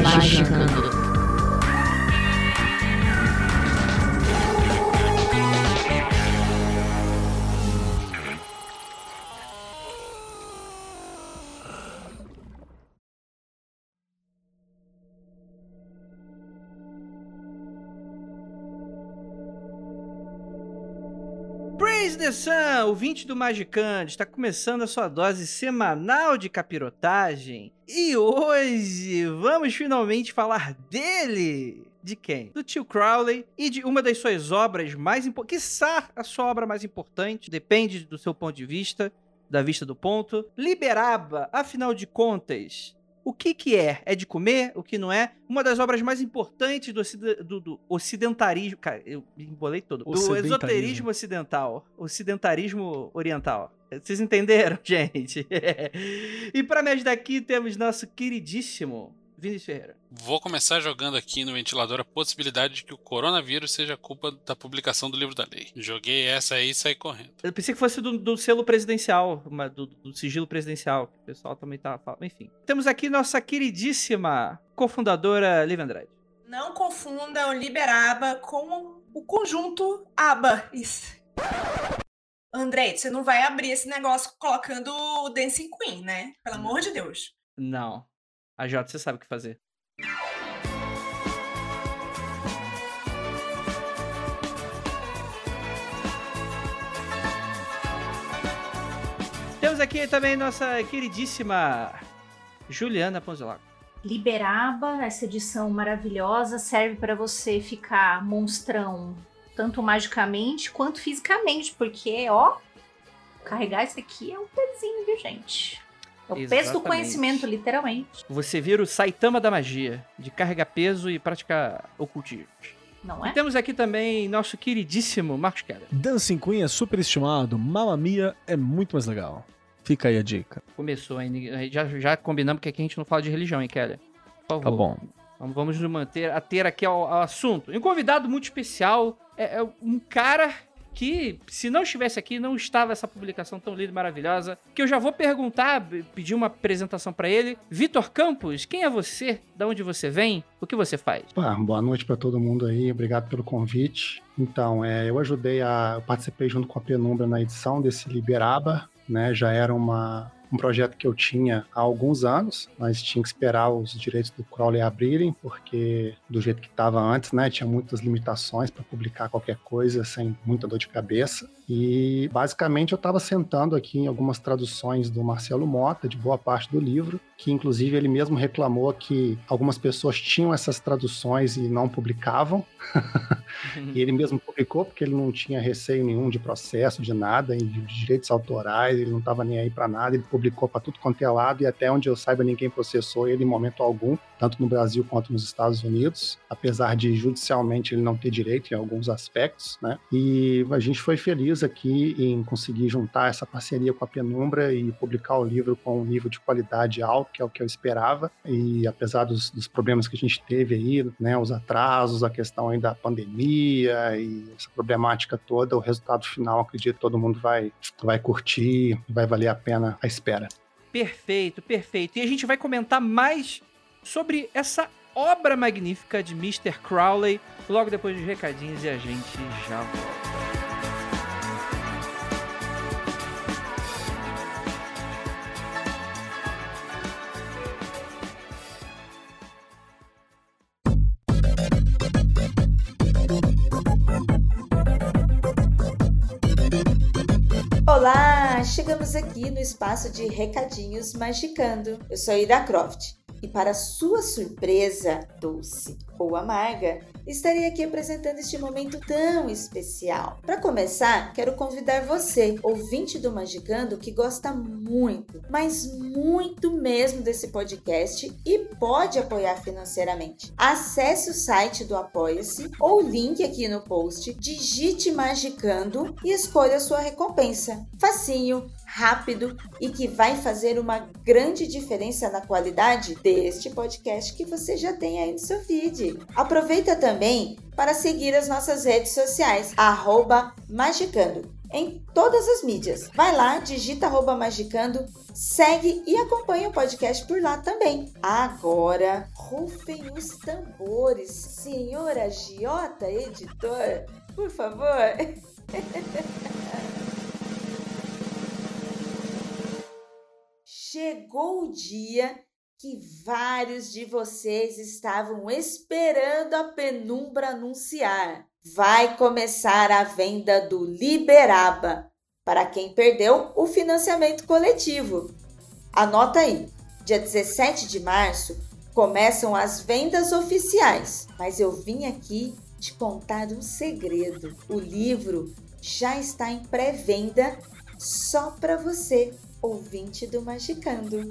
Magicando. Praise the Sun, ouvinte do Magicante, está começando a sua dose semanal de capirotagem. E hoje vamos finalmente falar dele. De quem? Do tio Crowley e de uma das suas obras mais importantes, quiçá a sua obra mais importante, depende do seu ponto de vista, da vista do ponto. Liberaba, afinal de contas, o que que é? É de comer? O que não é? Uma das obras mais importantes do, ocide- do- do ocidentarismo... Cara, eu me embolei todo. Do esoterismo ocidental. Ocidentarismo oriental. Vocês entenderam, gente? e pra me ajudar aqui temos nosso queridíssimo Vinícius Ferreira. Vou começar jogando aqui no ventilador a possibilidade de que o coronavírus seja culpa da publicação do livro da lei. Joguei essa aí e saí correndo. Eu pensei que fosse do, do selo presidencial, uma- do, do sigilo presidencial. que O pessoal também tá falando. Enfim. Temos aqui nossa queridíssima cofundadora Liv Andrade. Não confunda o Liberaba com o conjunto ABA. Isso. André, você não vai abrir esse negócio colocando o Dancing Queen, né? Pelo amor de Deus. Não. A Jota, você sabe o que fazer. Temos aqui também nossa queridíssima Juliana Ponzelago. Liberaba, essa edição maravilhosa, serve para você ficar monstrão tanto magicamente quanto fisicamente, porque, ó, carregar isso aqui é um pezinho, viu, gente? É o peso do Exatamente. conhecimento, literalmente, Você vira o Saitama da magia, de carregar peso e praticar ocultismo. não E é? temos aqui também nosso queridíssimo Marcos Keller. Dancing Queen é super estimado, Mamma Mia é muito mais legal. Fica aí a dica. Começou ainda. Já, já combinamos que aqui a gente não fala de religião, hein, Keller? Por favor. Tá bom. Vamos, vamos nos manter a ter aqui ao, ao assunto. E um convidado muito especial é, é um cara que, se não estivesse aqui, não estava essa publicação tão linda e maravilhosa. Que eu já vou perguntar, pedir uma apresentação pra ele. Vitor Campos, quem é você? Da onde você vem? O que você faz? Pá, boa noite para todo mundo aí, obrigado pelo convite. Então, é, eu ajudei a. Eu participei junto com a Penumbra na edição desse Liberaba, né? Já era uma, um projeto que eu tinha há alguns anos, mas tinha que esperar os direitos do Crowley abrirem, porque do jeito que estava antes, né? Tinha muitas limitações para publicar qualquer coisa sem muita dor de cabeça. E basicamente eu estava sentando aqui em algumas traduções do Marcelo Mota, de boa parte do livro, que inclusive ele mesmo reclamou que algumas pessoas tinham essas traduções e não publicavam. E ele mesmo publicou porque ele não tinha receio nenhum de processo, de nada, de direitos autorais, ele não estava nem aí para nada, ele publicou para tudo quanto é lado e até onde eu saiba ninguém processou ele em momento algum, tanto no Brasil quanto nos Estados Unidos, apesar de judicialmente ele não ter direito em alguns aspectos, né? E a gente foi feliz aqui em conseguir juntar essa parceria com a Penumbra e publicar o livro com um nível de qualidade alto, que é o que eu esperava, e apesar dos, dos problemas que a gente teve aí, né, os atrasos, a questão aí da pandemia e essa problemática toda, o resultado final, acredito todo mundo vai, vai curtir, vai valer a pena a espera. Perfeito, perfeito. E a gente vai comentar mais sobre essa obra magnífica de Mr. Crowley logo depois dos recadinhos e a gente já volta. Olá, chegamos aqui no espaço de recadinhos magicando. Eu sou Ida Croft. E para sua surpresa, doce ou amarga, estarei aqui apresentando este momento tão especial. Para começar, quero convidar você, ouvinte do Magicando, que gosta muito, mas muito mesmo desse podcast e pode apoiar financeiramente. Acesse o site do Apoia-se ou o link aqui no post, digite Magicando e escolha sua recompensa. Facinho, rápido e que vai fazer uma grande diferença na qualidade deste podcast que você já tem aí no seu feed. Aproveita também para seguir as nossas redes sociais, Magicando, em todas as mídias. Vai lá, digita Magicando, segue e acompanha o podcast por lá também. Agora, rufem os tambores, senhora Giota, editor, por favor. chegou o dia que vários de vocês estavam esperando a penumbra anunciar. Vai começar a venda do Liberaba para quem perdeu o financiamento coletivo. Anota aí, dia 17 de março começam as vendas oficiais, mas eu vim aqui te contar um segredo. O livro já está em pré-venda só para você ouvinte do Magicando.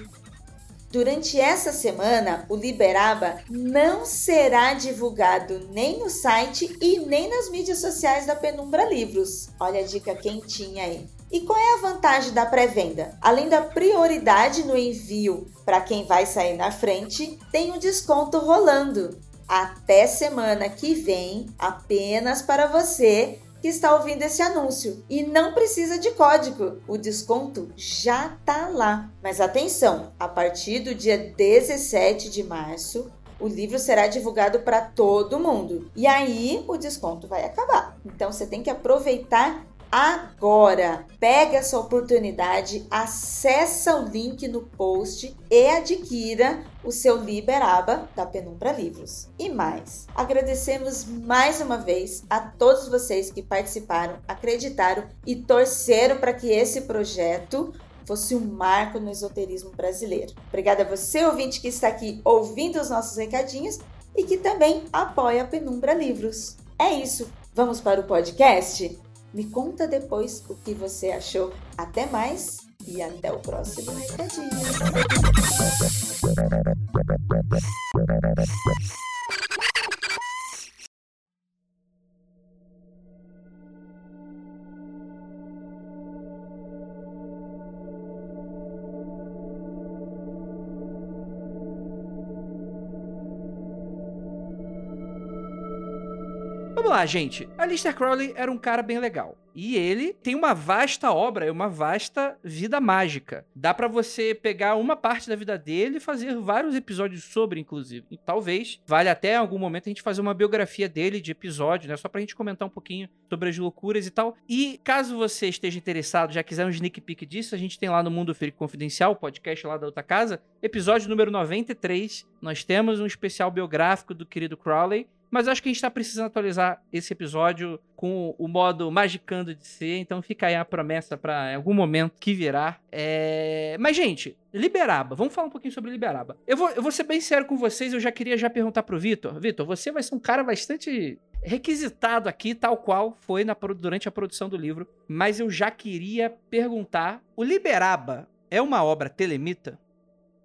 Durante essa semana, o Liberaba não será divulgado nem no site e nem nas mídias sociais da Penumbra Livros. Olha a dica quentinha aí. E qual é a vantagem da pré-venda? Além da prioridade no envio para quem vai sair na frente, tem um desconto rolando. Até semana que vem, apenas para você que está ouvindo esse anúncio e não precisa de código. O desconto já tá lá. Mas atenção, a partir do dia 17 de março, o livro será divulgado para todo mundo. E aí o desconto vai acabar. Então você tem que aproveitar agora. Pega essa oportunidade, acessa o link no post e adquira o seu Liberaba da Penumbra Livros. E mais, agradecemos mais uma vez a todos vocês que participaram, acreditaram e torceram para que esse projeto fosse um marco no esoterismo brasileiro. Obrigada a você, ouvinte, que está aqui ouvindo os nossos recadinhos e que também apoia a Penumbra Livros. É isso. Vamos para o podcast? Me conta depois o que você achou. Até mais e até o próximo recadinho. Lá, gente. Alistair Crowley era um cara bem legal. E ele tem uma vasta obra, uma vasta vida mágica. Dá para você pegar uma parte da vida dele e fazer vários episódios sobre, inclusive. E talvez valha até algum momento a gente fazer uma biografia dele de episódio, né? Só pra gente comentar um pouquinho sobre as loucuras e tal. E caso você esteja interessado, já quiser um sneak peek disso, a gente tem lá no Mundo Freak Confidencial, podcast lá da outra casa, episódio número 93. Nós temos um especial biográfico do querido Crowley. Mas acho que a gente tá precisando atualizar esse episódio com o modo magicando de ser, então fica aí a promessa para algum momento que virá. É... Mas, gente, Liberaba, vamos falar um pouquinho sobre Liberaba. Eu vou, eu vou ser bem sério com vocês, eu já queria já perguntar pro Vitor. Vitor, você vai ser um cara bastante requisitado aqui, tal qual foi na, durante a produção do livro, mas eu já queria perguntar: o Liberaba é uma obra telemita?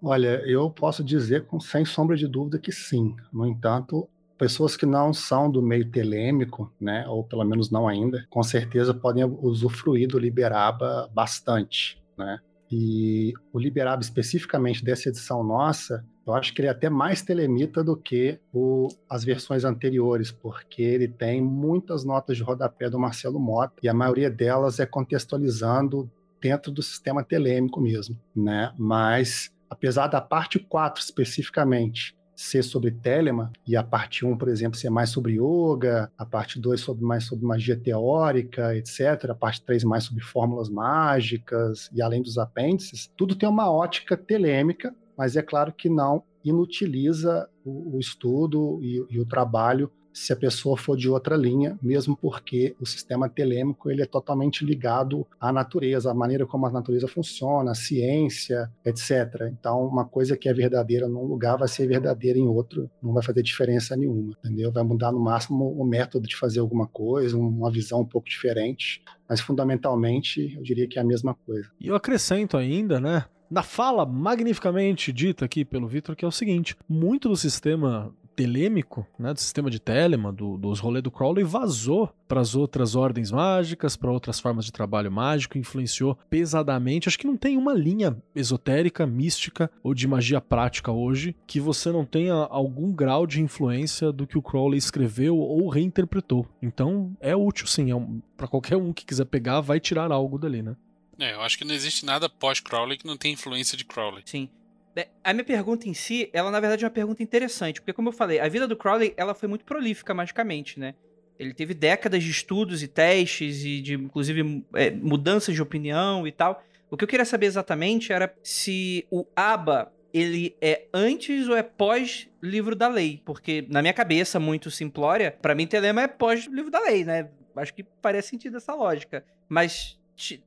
Olha, eu posso dizer com sem sombra de dúvida que sim. No entanto, pessoas que não são do meio telêmico, né, ou pelo menos não ainda, com certeza podem usufruir do Liberaba bastante, né? E o Liberaba especificamente dessa edição nossa, eu acho que ele é até mais telemita do que o, as versões anteriores, porque ele tem muitas notas de rodapé do Marcelo Mota e a maioria delas é contextualizando dentro do sistema telêmico mesmo, né? Mas apesar da parte 4 especificamente ser sobre Telema, e a parte 1, por exemplo, ser mais sobre yoga, a parte 2 sobre mais sobre magia teórica, etc., a parte 3 mais sobre fórmulas mágicas e além dos apêndices, tudo tem uma ótica telêmica, mas é claro que não inutiliza o, o estudo e, e o trabalho se a pessoa for de outra linha, mesmo porque o sistema telêmico ele é totalmente ligado à natureza, à maneira como a natureza funciona, a ciência, etc. Então, uma coisa que é verdadeira num lugar vai ser verdadeira em outro, não vai fazer diferença nenhuma, entendeu? Vai mudar no máximo o método de fazer alguma coisa, uma visão um pouco diferente, mas fundamentalmente eu diria que é a mesma coisa. E eu acrescento ainda, né? Na fala magnificamente dita aqui pelo Vitor, que é o seguinte: muito do sistema telêmico, né, do sistema de Telemann, do, dos rolês do Crowley, vazou para as outras ordens mágicas, para outras formas de trabalho mágico, influenciou pesadamente. Acho que não tem uma linha esotérica, mística ou de magia prática hoje que você não tenha algum grau de influência do que o Crowley escreveu ou reinterpretou. Então é útil sim, é um, para qualquer um que quiser pegar, vai tirar algo dali, né? É, eu acho que não existe nada pós-Crowley que não tenha influência de Crowley. Sim. É, A minha pergunta em si, ela na verdade é uma pergunta interessante, porque como eu falei, a vida do Crowley, ela foi muito prolífica magicamente, né? Ele teve décadas de estudos e testes e de, inclusive, é, mudanças de opinião e tal. O que eu queria saber exatamente era se o ABBA, ele é antes ou é pós livro da lei? Porque na minha cabeça, muito simplória, pra mim Telema é pós livro da lei, né? Acho que faria sentido essa lógica. Mas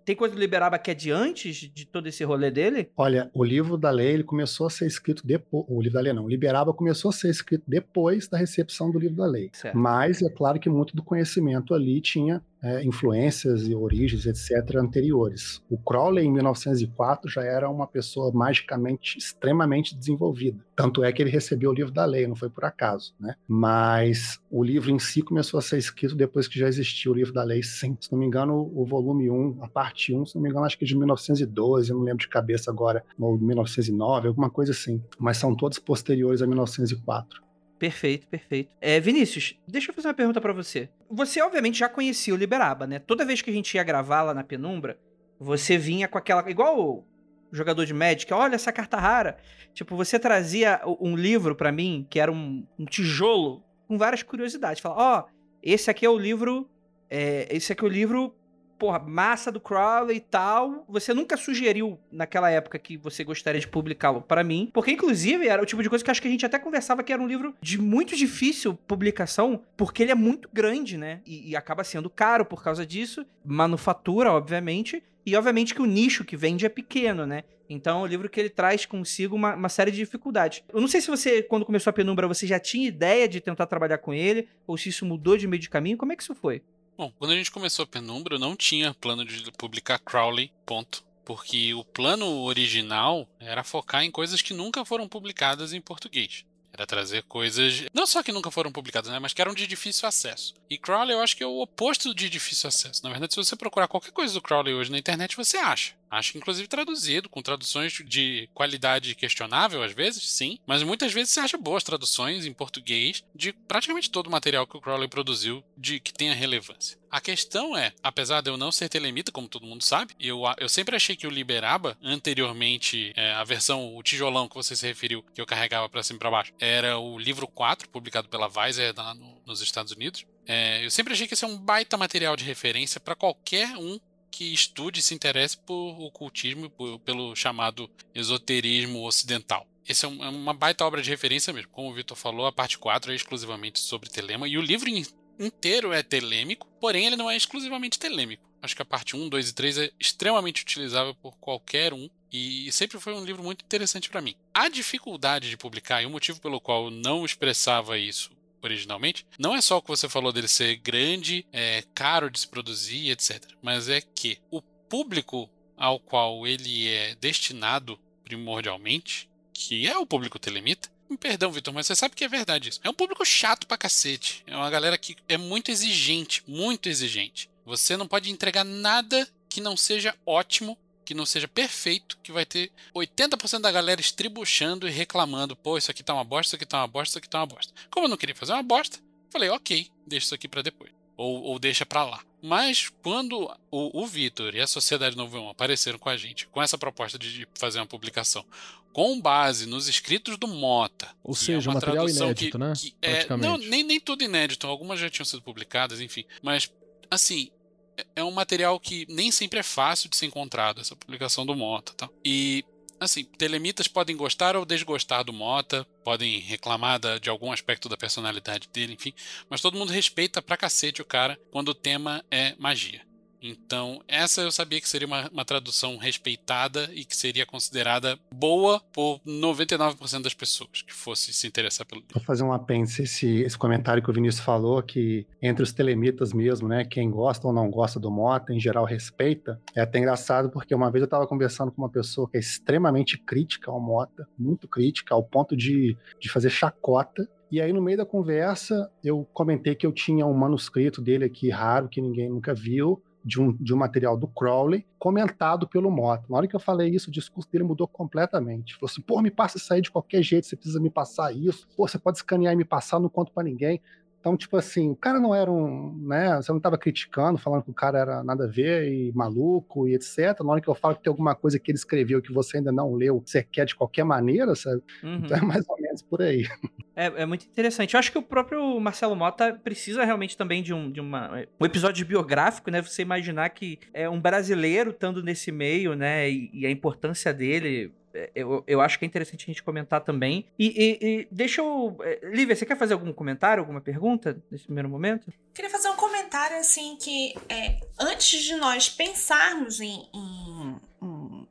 tem coisa do Liberaba que é de antes de todo esse rolê dele? Olha, o livro da lei ele começou a ser escrito depois. O livro da lei não, o Liberaba começou a ser escrito depois da recepção do livro da lei. Certo. Mas é claro que muito do conhecimento ali tinha é, influências e origens, etc., anteriores. O Crowley, em 1904, já era uma pessoa magicamente extremamente desenvolvida. Tanto é que ele recebeu o livro da lei, não foi por acaso. Né? Mas o livro em si começou a ser escrito depois que já existia o livro da lei, sim. Se não me engano, o volume 1, a parte 1, se não me engano, acho que é de 1912, eu não lembro de cabeça agora, ou 1909, alguma coisa assim. Mas são todos posteriores a 1904. Perfeito, perfeito. É, Vinícius, deixa eu fazer uma pergunta pra você. Você obviamente já conhecia o Liberaba, né? Toda vez que a gente ia gravar lá na penumbra, você vinha com aquela. Igual jogador de Magic, olha essa carta rara. Tipo, você trazia um livro pra mim, que era um, um tijolo, com várias curiosidades. Fala, ó, esse aqui é o livro. é, esse aqui é o livro. Porra, massa do Crowley e tal. Você nunca sugeriu naquela época que você gostaria de publicá-lo pra mim. Porque, inclusive, era o tipo de coisa que acho que a gente até conversava que era um livro de muito difícil publicação, porque ele é muito grande, né? E, e acaba sendo caro por causa disso. Manufatura, obviamente. E obviamente que o nicho que vende é pequeno, né? Então é um livro que ele traz consigo uma, uma série de dificuldades. Eu não sei se você, quando começou a penumbra, você já tinha ideia de tentar trabalhar com ele, ou se isso mudou de meio de caminho. Como é que isso foi? Bom, quando a gente começou a Penumbra, eu não tinha plano de publicar Crowley, ponto. Porque o plano original era focar em coisas que nunca foram publicadas em português. Era trazer coisas, não só que nunca foram publicadas, né, mas que eram de difícil acesso. E Crowley eu acho que é o oposto de difícil acesso. Na verdade, se você procurar qualquer coisa do Crowley hoje na internet, você acha. Acho que inclusive traduzido, com traduções de qualidade questionável às vezes, sim. Mas muitas vezes você acha boas traduções em português de praticamente todo o material que o Crowley produziu de que tenha relevância. A questão é, apesar de eu não ser telemita, como todo mundo sabe, eu, eu sempre achei que o Liberaba, anteriormente, é, a versão, o tijolão que você se referiu, que eu carregava pra cima e pra baixo, era o livro 4, publicado pela Weiser lá no- nos Estados Unidos. É, eu sempre achei que esse é um baita material de referência para qualquer um que estude e se interesse por ocultismo, por- pelo chamado esoterismo ocidental. Esse é, é uma baita obra de referência mesmo. Como o Vitor falou, a parte 4 é exclusivamente sobre telema, e o livro in- inteiro é telêmico, porém ele não é exclusivamente telêmico. Acho que a parte 1, 2 e 3 é extremamente utilizável por qualquer um, e sempre foi um livro muito interessante para mim. A dificuldade de publicar, e o motivo pelo qual eu não expressava isso originalmente, não é só o que você falou dele ser grande, é, caro de se produzir, etc. Mas é que o público ao qual ele é destinado primordialmente, que é o público telemita, perdão, Vitor, mas você sabe que é verdade isso. É um público chato pra cacete. É uma galera que é muito exigente, muito exigente. Você não pode entregar nada que não seja ótimo, que não seja perfeito, que vai ter 80% da galera estribuchando e reclamando: pô, isso aqui tá uma bosta, isso aqui tá uma bosta, isso aqui tá uma bosta. Como eu não queria fazer uma bosta, falei: ok, deixa isso aqui pra depois. Ou, ou deixa pra lá. Mas quando o, o Vitor e a Sociedade Novo 1 apareceram com a gente, com essa proposta de fazer uma publicação com base nos escritos do Mota. Ou que é seja, uma material inédito, né? que é, não, nem, nem tudo inédito. Algumas já tinham sido publicadas, enfim. Mas, assim, é- um material que nem sempre é fácil de ser encontrado, essa publicação do Mota. Tá? E Assim, telemitas podem gostar ou desgostar do Mota, podem reclamar da- de algum aspecto da personalidade dele, enfim, mas todo mundo respeita pra cacete o cara quando o tema é magia. Então, essa eu sabia que seria uma, uma tradução respeitada e que seria considerada boa por 99% das pessoas que fosse se interessar pelo livro. Vou fazer um apêndice esse, esse comentário que o Vinícius falou, que entre os telemitas mesmo, né, quem gosta ou não gosta do Mota, em geral respeita. É até engraçado porque uma vez eu estava conversando com uma pessoa que é extremamente crítica ao Mota, muito crítica, ao ponto de, de fazer chacota. E aí, no meio da conversa, eu comentei que eu tinha um manuscrito dele aqui raro, que ninguém nunca viu, de um, de um material do Crowley, comentado pelo Mota. Na hora que eu falei isso, o discurso dele mudou completamente. Falou assim: pô, me passa isso aí de qualquer jeito, você precisa me passar isso. Pô, você pode escanear e me passar, não conto pra ninguém. Então, tipo assim, o cara não era um, né, você não estava criticando, falando que o cara era nada a ver e maluco e etc. Na hora que eu falo que tem alguma coisa que ele escreveu que você ainda não leu, você quer de qualquer maneira, sabe? Uhum. Então é mais ou menos por aí. É, é muito interessante. Eu acho que o próprio Marcelo Mota precisa realmente também de um, de uma, um episódio biográfico, né? Você imaginar que é um brasileiro estando nesse meio, né? E, e a importância dele. é, Eu, eu acho que é interessante a gente comentar também. E, e- e deixa eu. é, Lívia, você quer fazer algum comentário, alguma pergunta nesse primeiro momento? Queria fazer um comentário assim que é, antes de nós pensarmos em, em- em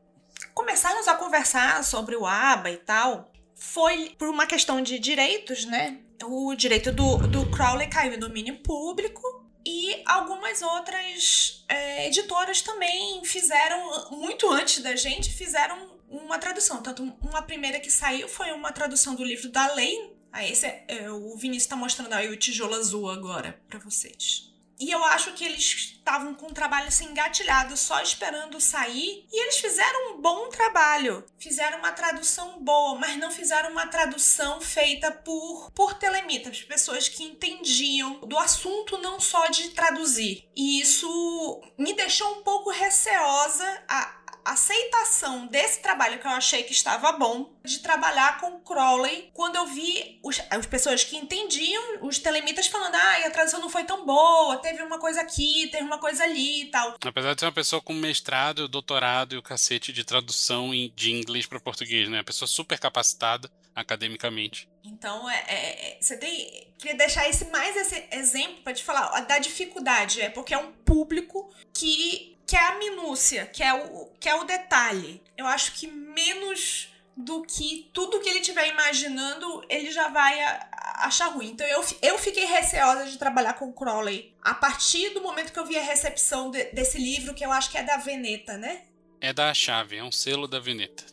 começarmos a conversar sobre o ABA e tal, foi por uma questão de direitos, né? O direito do, do Crowley caiu em domínio público e algumas outras é, editoras também fizeram, muito antes da gente, fizeram uma tradução. Tanto uma primeira que saiu foi uma tradução do livro da lei. Ah, esse é, é, o Vinícius está mostrando aí o tijolo azul agora para vocês. E eu acho que eles estavam com um trabalho assim engatilhado, só esperando sair. E eles fizeram um bom trabalho. Fizeram uma tradução boa, mas não fizeram uma tradução feita por, por telemitas, pessoas que entendiam do assunto não só de traduzir. E isso me deixou um pouco receosa a aceitação desse trabalho que eu achei que estava bom, de trabalhar com Crowley, quando eu vi os, as pessoas que entendiam, os telemitas falando, ah, a tradução não foi tão boa, teve uma coisa aqui, teve uma coisa ali e tal. Apesar de ser uma pessoa com mestrado, doutorado e o cacete de tradução de inglês para português, né? Uma pessoa super capacitada academicamente. Então, é, é- é- você tem. Queria deixar esse mais esse exemplo para te falar ó, da dificuldade. É porque é um público que quer a minúcia, que é o, que é o detalhe. Eu acho que menos do que tudo que ele estiver imaginando, ele já vai a- a- achar ruim. Então, eu, eu fiquei receosa de trabalhar com Crowley a partir do momento que eu vi a recepção de- desse livro, que eu acho que é da Veneta, né? É da chave, é um selo da Veneta.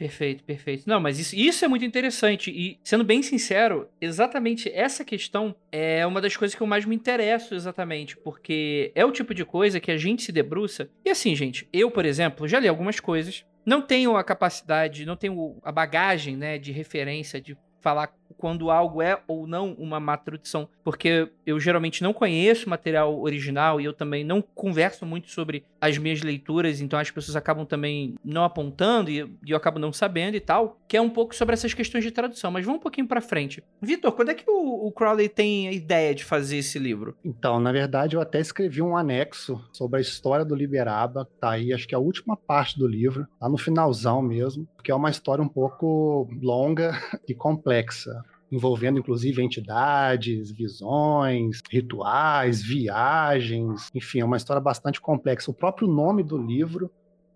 Perfeito, perfeito. Não, mas isso, isso é muito interessante. E, sendo bem sincero, exatamente essa questão é uma das coisas que eu mais me interesso, exatamente. Porque é o tipo de coisa que a gente se debruça. E assim, gente, eu, por exemplo, já li algumas coisas. Não tenho a capacidade, não tenho a bagagem, né, de referência, de falar quando algo é ou não uma má tradução, porque eu geralmente não conheço material original e eu também não converso muito sobre as minhas leituras, então as pessoas acabam também não apontando e eu, acabo não sabendo e tal, que é um pouco sobre essas questões de tradução. Mas vamos um pouquinho pra frente. Vitor, quando é que o, Crowley tem a ideia de fazer esse livro? Então, na verdade, eu até escrevi um anexo sobre a história do Liberaba, tá aí, acho que é a última parte do livro, lá no finalzão mesmo, porque é uma história um pouco longa e complexa, envolvendo inclusive entidades, visões, rituais, viagens, enfim, é uma história bastante complexa. O próprio nome do livro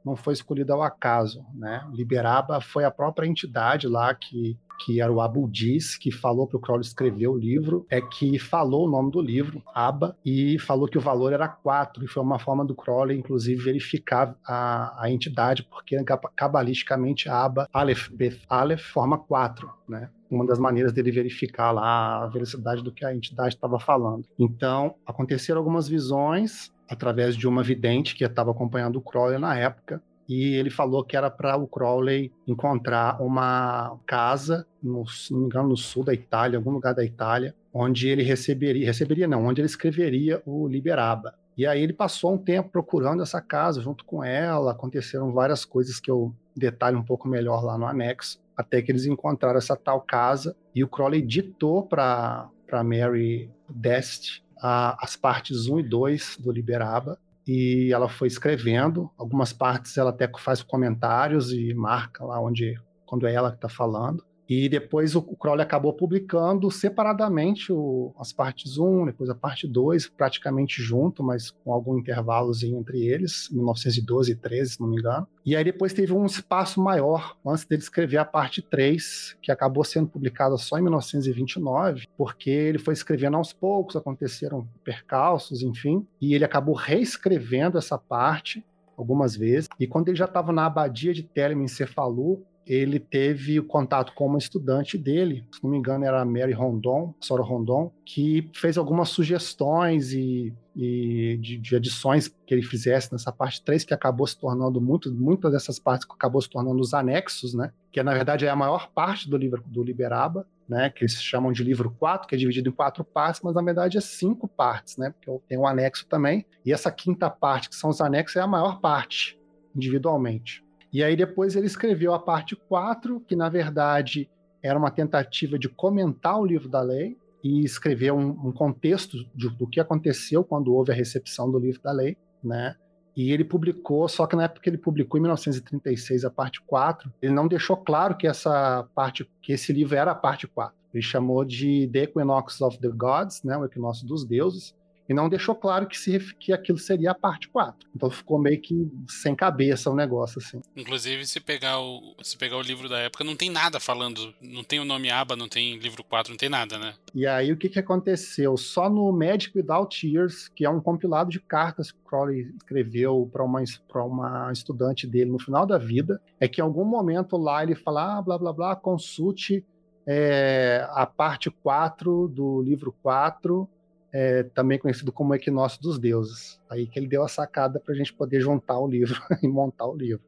não foi escolhido ao acaso, né? Liberaba foi a própria entidade lá que que era o Abu Diz, que falou para o Crowley escrever o livro, é que falou o nome do livro, Aba, e falou que o valor era 4, e foi uma forma do Crowley, inclusive, verificar a, a entidade, porque cabalisticamente Aba, Aleph, Beth, Aleph forma 4, né? Uma das maneiras dele verificar lá a velocidade do que a entidade estava falando. Então, aconteceram algumas visões através de uma vidente que estava acompanhando o Crowley na época, e ele falou que era para o Crowley encontrar uma casa, no, se não me engano, no sul da Itália, algum lugar da Itália, onde ele receberia, receberia não, onde ele escreveria o Liberaba. E aí ele passou um tempo procurando essa casa junto com ela, aconteceram várias coisas que eu detalho um pouco melhor lá no anexo, até que eles encontraram essa tal casa e o Crowley ditou para Mary Dest a, as partes 1 e 2 do Liberaba, e ela foi escrevendo. Algumas partes ela até faz comentários e marca lá onde quando é ela que está falando. E depois o, Crowley acabou publicando separadamente o, as partes 1, depois a parte 2, praticamente junto, mas com algum intervalozinho entre eles, 1912 e 13, se não me engano. E aí depois teve um espaço maior antes dele escrever a parte 3, que acabou sendo publicada só em 1929, porque ele foi escrevendo aos poucos, aconteceram percalços, enfim, e ele acabou reescrevendo essa parte algumas vezes. E quando ele já estava na abadia de Telem em Cefalu, ele teve o contato com uma estudante dele, se não me engano era a Mary Rondon, Sora Rondon, que fez algumas sugestões e, e de, de, adições que ele fizesse nessa parte 3, que acabou se tornando muito, muitas dessas partes que acabou se tornando os anexos, né? Que na verdade é a maior parte do livro do Liberaba, né? Que eles chamam de livro 4, que é dividido em quatro partes, mas na verdade é cinco partes, né? Porque tem um anexo também. E essa quinta parte, que são os anexos, é a maior parte, individualmente. E aí depois ele escreveu a parte 4, que na verdade era uma tentativa de comentar o livro da lei e escrever um, um contexto de, do que aconteceu quando houve a recepção do livro da lei, né? E ele publicou, só que na época que ele publicou em 1936 a parte 4, ele não deixou claro que essa parte, que esse livro era a parte 4. Ele chamou de The Equinox of the Gods, né, o equinócio dos deuses, e não deixou claro que, se, que aquilo seria a parte 4. Então ficou meio que sem cabeça o negócio, assim. Inclusive, se pegar o, se pegar o livro da época, não tem nada falando, não tem o nome aba, não tem livro 4, não tem nada, né? E aí o que, que aconteceu? Só no Magic Without Tears, que é um compilado de cartas que Crowley escreveu para uma, uma estudante dele no final da vida, é que em algum momento lá ele fala, ah, blá blá blá, consulte é, a parte 4 do livro 4 é, também conhecido como Equinócio dos Deuses. Aí que ele deu a sacada para a gente poder juntar o livro e montar o livro.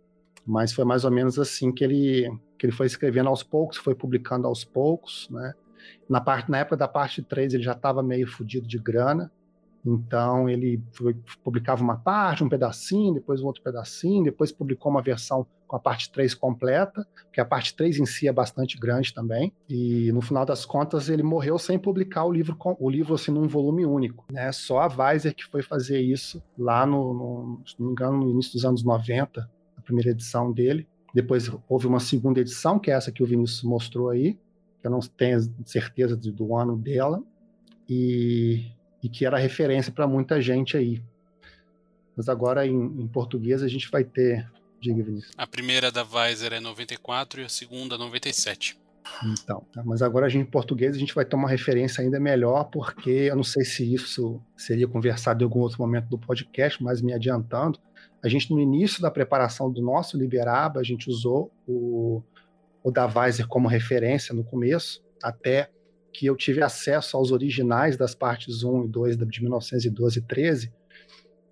Mas foi mais ou menos assim que ele, que ele foi escrevendo aos poucos, foi publicando aos poucos, né? Na, parte, na época da parte 3 ele já estava meio fodido de grana, então ele publicava uma parte, um pedacinho, depois um outro pedacinho, depois publicou uma versão com a parte 3 completa, porque a parte 3 em si é bastante grande também. E no final das contas ele morreu sem publicar o livro, o livro assim num volume único. Né? Só a Weiser que foi fazer isso lá no, no, se não me engano, no início dos anos 90, a primeira edição dele. Depois houve uma segunda edição, que é essa que o Vinícius mostrou aí, que eu não tenho certeza do ano dela. E e que era referência para muita gente aí. Mas agora em, em, português a gente vai ter. Diga, Vinícius. A primeira da Weiser é 94 e a segunda 97. Então, tá? mas agora a gente, em português a gente vai ter uma referência ainda melhor, porque eu não sei se isso seria conversado em algum outro momento do podcast, mas me adiantando, a gente no início da preparação do nosso Liberaba, a gente usou o, o da Weiser como referência no começo, até que eu tive acesso aos originais das partes 1 e 2 de 1912 e 13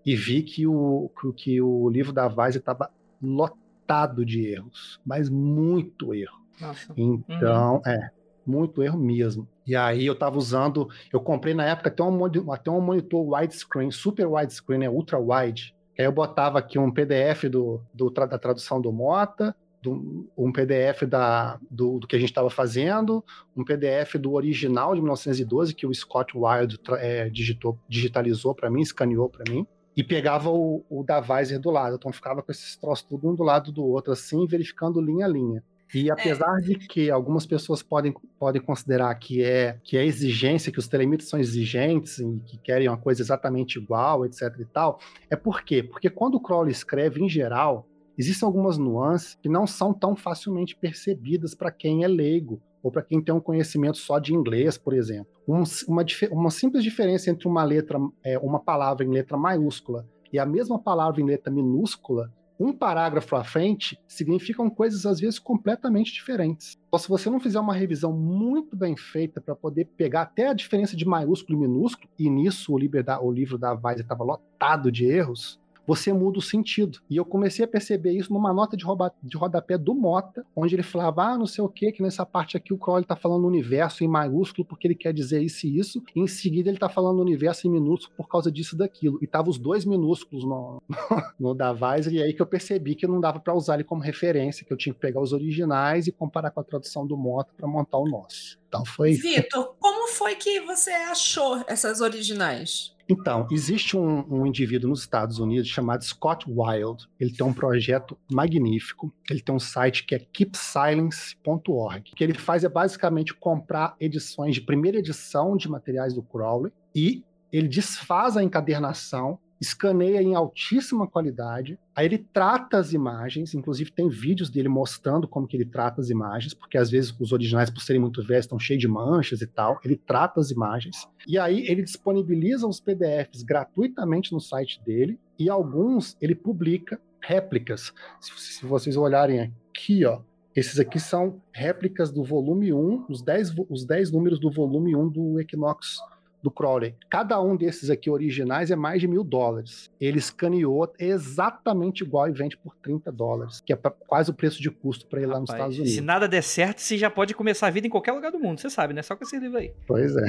e vi que o, que o livro da Weiss estava lotado de erros, mas muito erro. Nossa. Então, uhum. é, muito erro mesmo. E aí eu estava usando, eu comprei na época até um, até um monitor widescreen, super widescreen, é ultra wide. Aí eu botava aqui um PDF do, do da tradução do Mota, do, um PDF da, do, do que a gente estava fazendo, um PDF do original de 1912 que o Scott Wilde é, digitou, digitalizou para mim, escaneou para mim, e pegava o, o da Weiser do lado. Então ficava com esses troços tudo um do lado do outro, assim, verificando linha a linha. E apesar é. de que algumas pessoas podem, podem considerar que é, que é exigência, que os telemitos são exigentes e que querem uma coisa exatamente igual, etc e tal, é por quê? Porque quando o Crowley escreve, em geral, existem algumas nuances que não são tão facilmente percebidas para quem é leigo ou para quem tem um conhecimento só de inglês, por exemplo. Um, uma, uma, simples diferença entre uma letra, é, uma palavra em letra maiúscula e a mesma palavra em letra minúscula, um parágrafo à frente, significam coisas às vezes completamente diferentes. Então, se você não fizer uma revisão muito bem feita para poder pegar até a diferença de maiúsculo e minúsculo, e nisso o, o livro da Weiser estava lotado de erros, você muda o sentido. E eu comecei a perceber isso numa nota de, de rodapé do Mota, onde ele falava, ah, não sei o que, que nessa parte aqui o Crowley tá falando universo em maiúsculo porque ele quer dizer isso e isso, e em seguida ele tá falando universo em minúsculo por causa disso e daquilo. E tava os dois minúsculos no, no, da Weiser, e aí que eu percebi que não dava para usar ele como referência, que eu tinha que pegar os originais e comparar com a tradução do Mota para montar o nosso. Então foi. Vitor, como foi que você achou essas originais? Então, existe um, um, indivíduo nos Estados Unidos chamado Scott Wild. Ele tem um projeto magnífico. Ele tem um site que é keepsilence.org. O que ele faz é basicamente comprar edições de primeira edição de materiais do Crowley e ele desfaz a encadernação escaneia em altíssima qualidade, aí ele trata as imagens, inclusive tem vídeos dele mostrando como que ele trata as imagens, porque às vezes os originais, por serem muito velhos, estão cheios de manchas e tal, ele trata as imagens, e aí ele disponibiliza os PDFs gratuitamente no site dele, e alguns ele publica réplicas. Se, se vocês olharem aqui, ó, esses aqui são réplicas do volume 1, os 10, os 10 números do volume 1 do Equinox do Crowley. Cada um desses aqui originais é mais de mil dólares. Ele escaneou exatamente igual e vende por 30 dólares, que é quase o preço de custo para ir lá nos Estados Unidos. Se nada der certo, você já pode começar a vida em qualquer lugar do mundo, você sabe, né? Só com esse livro aí. Pois é.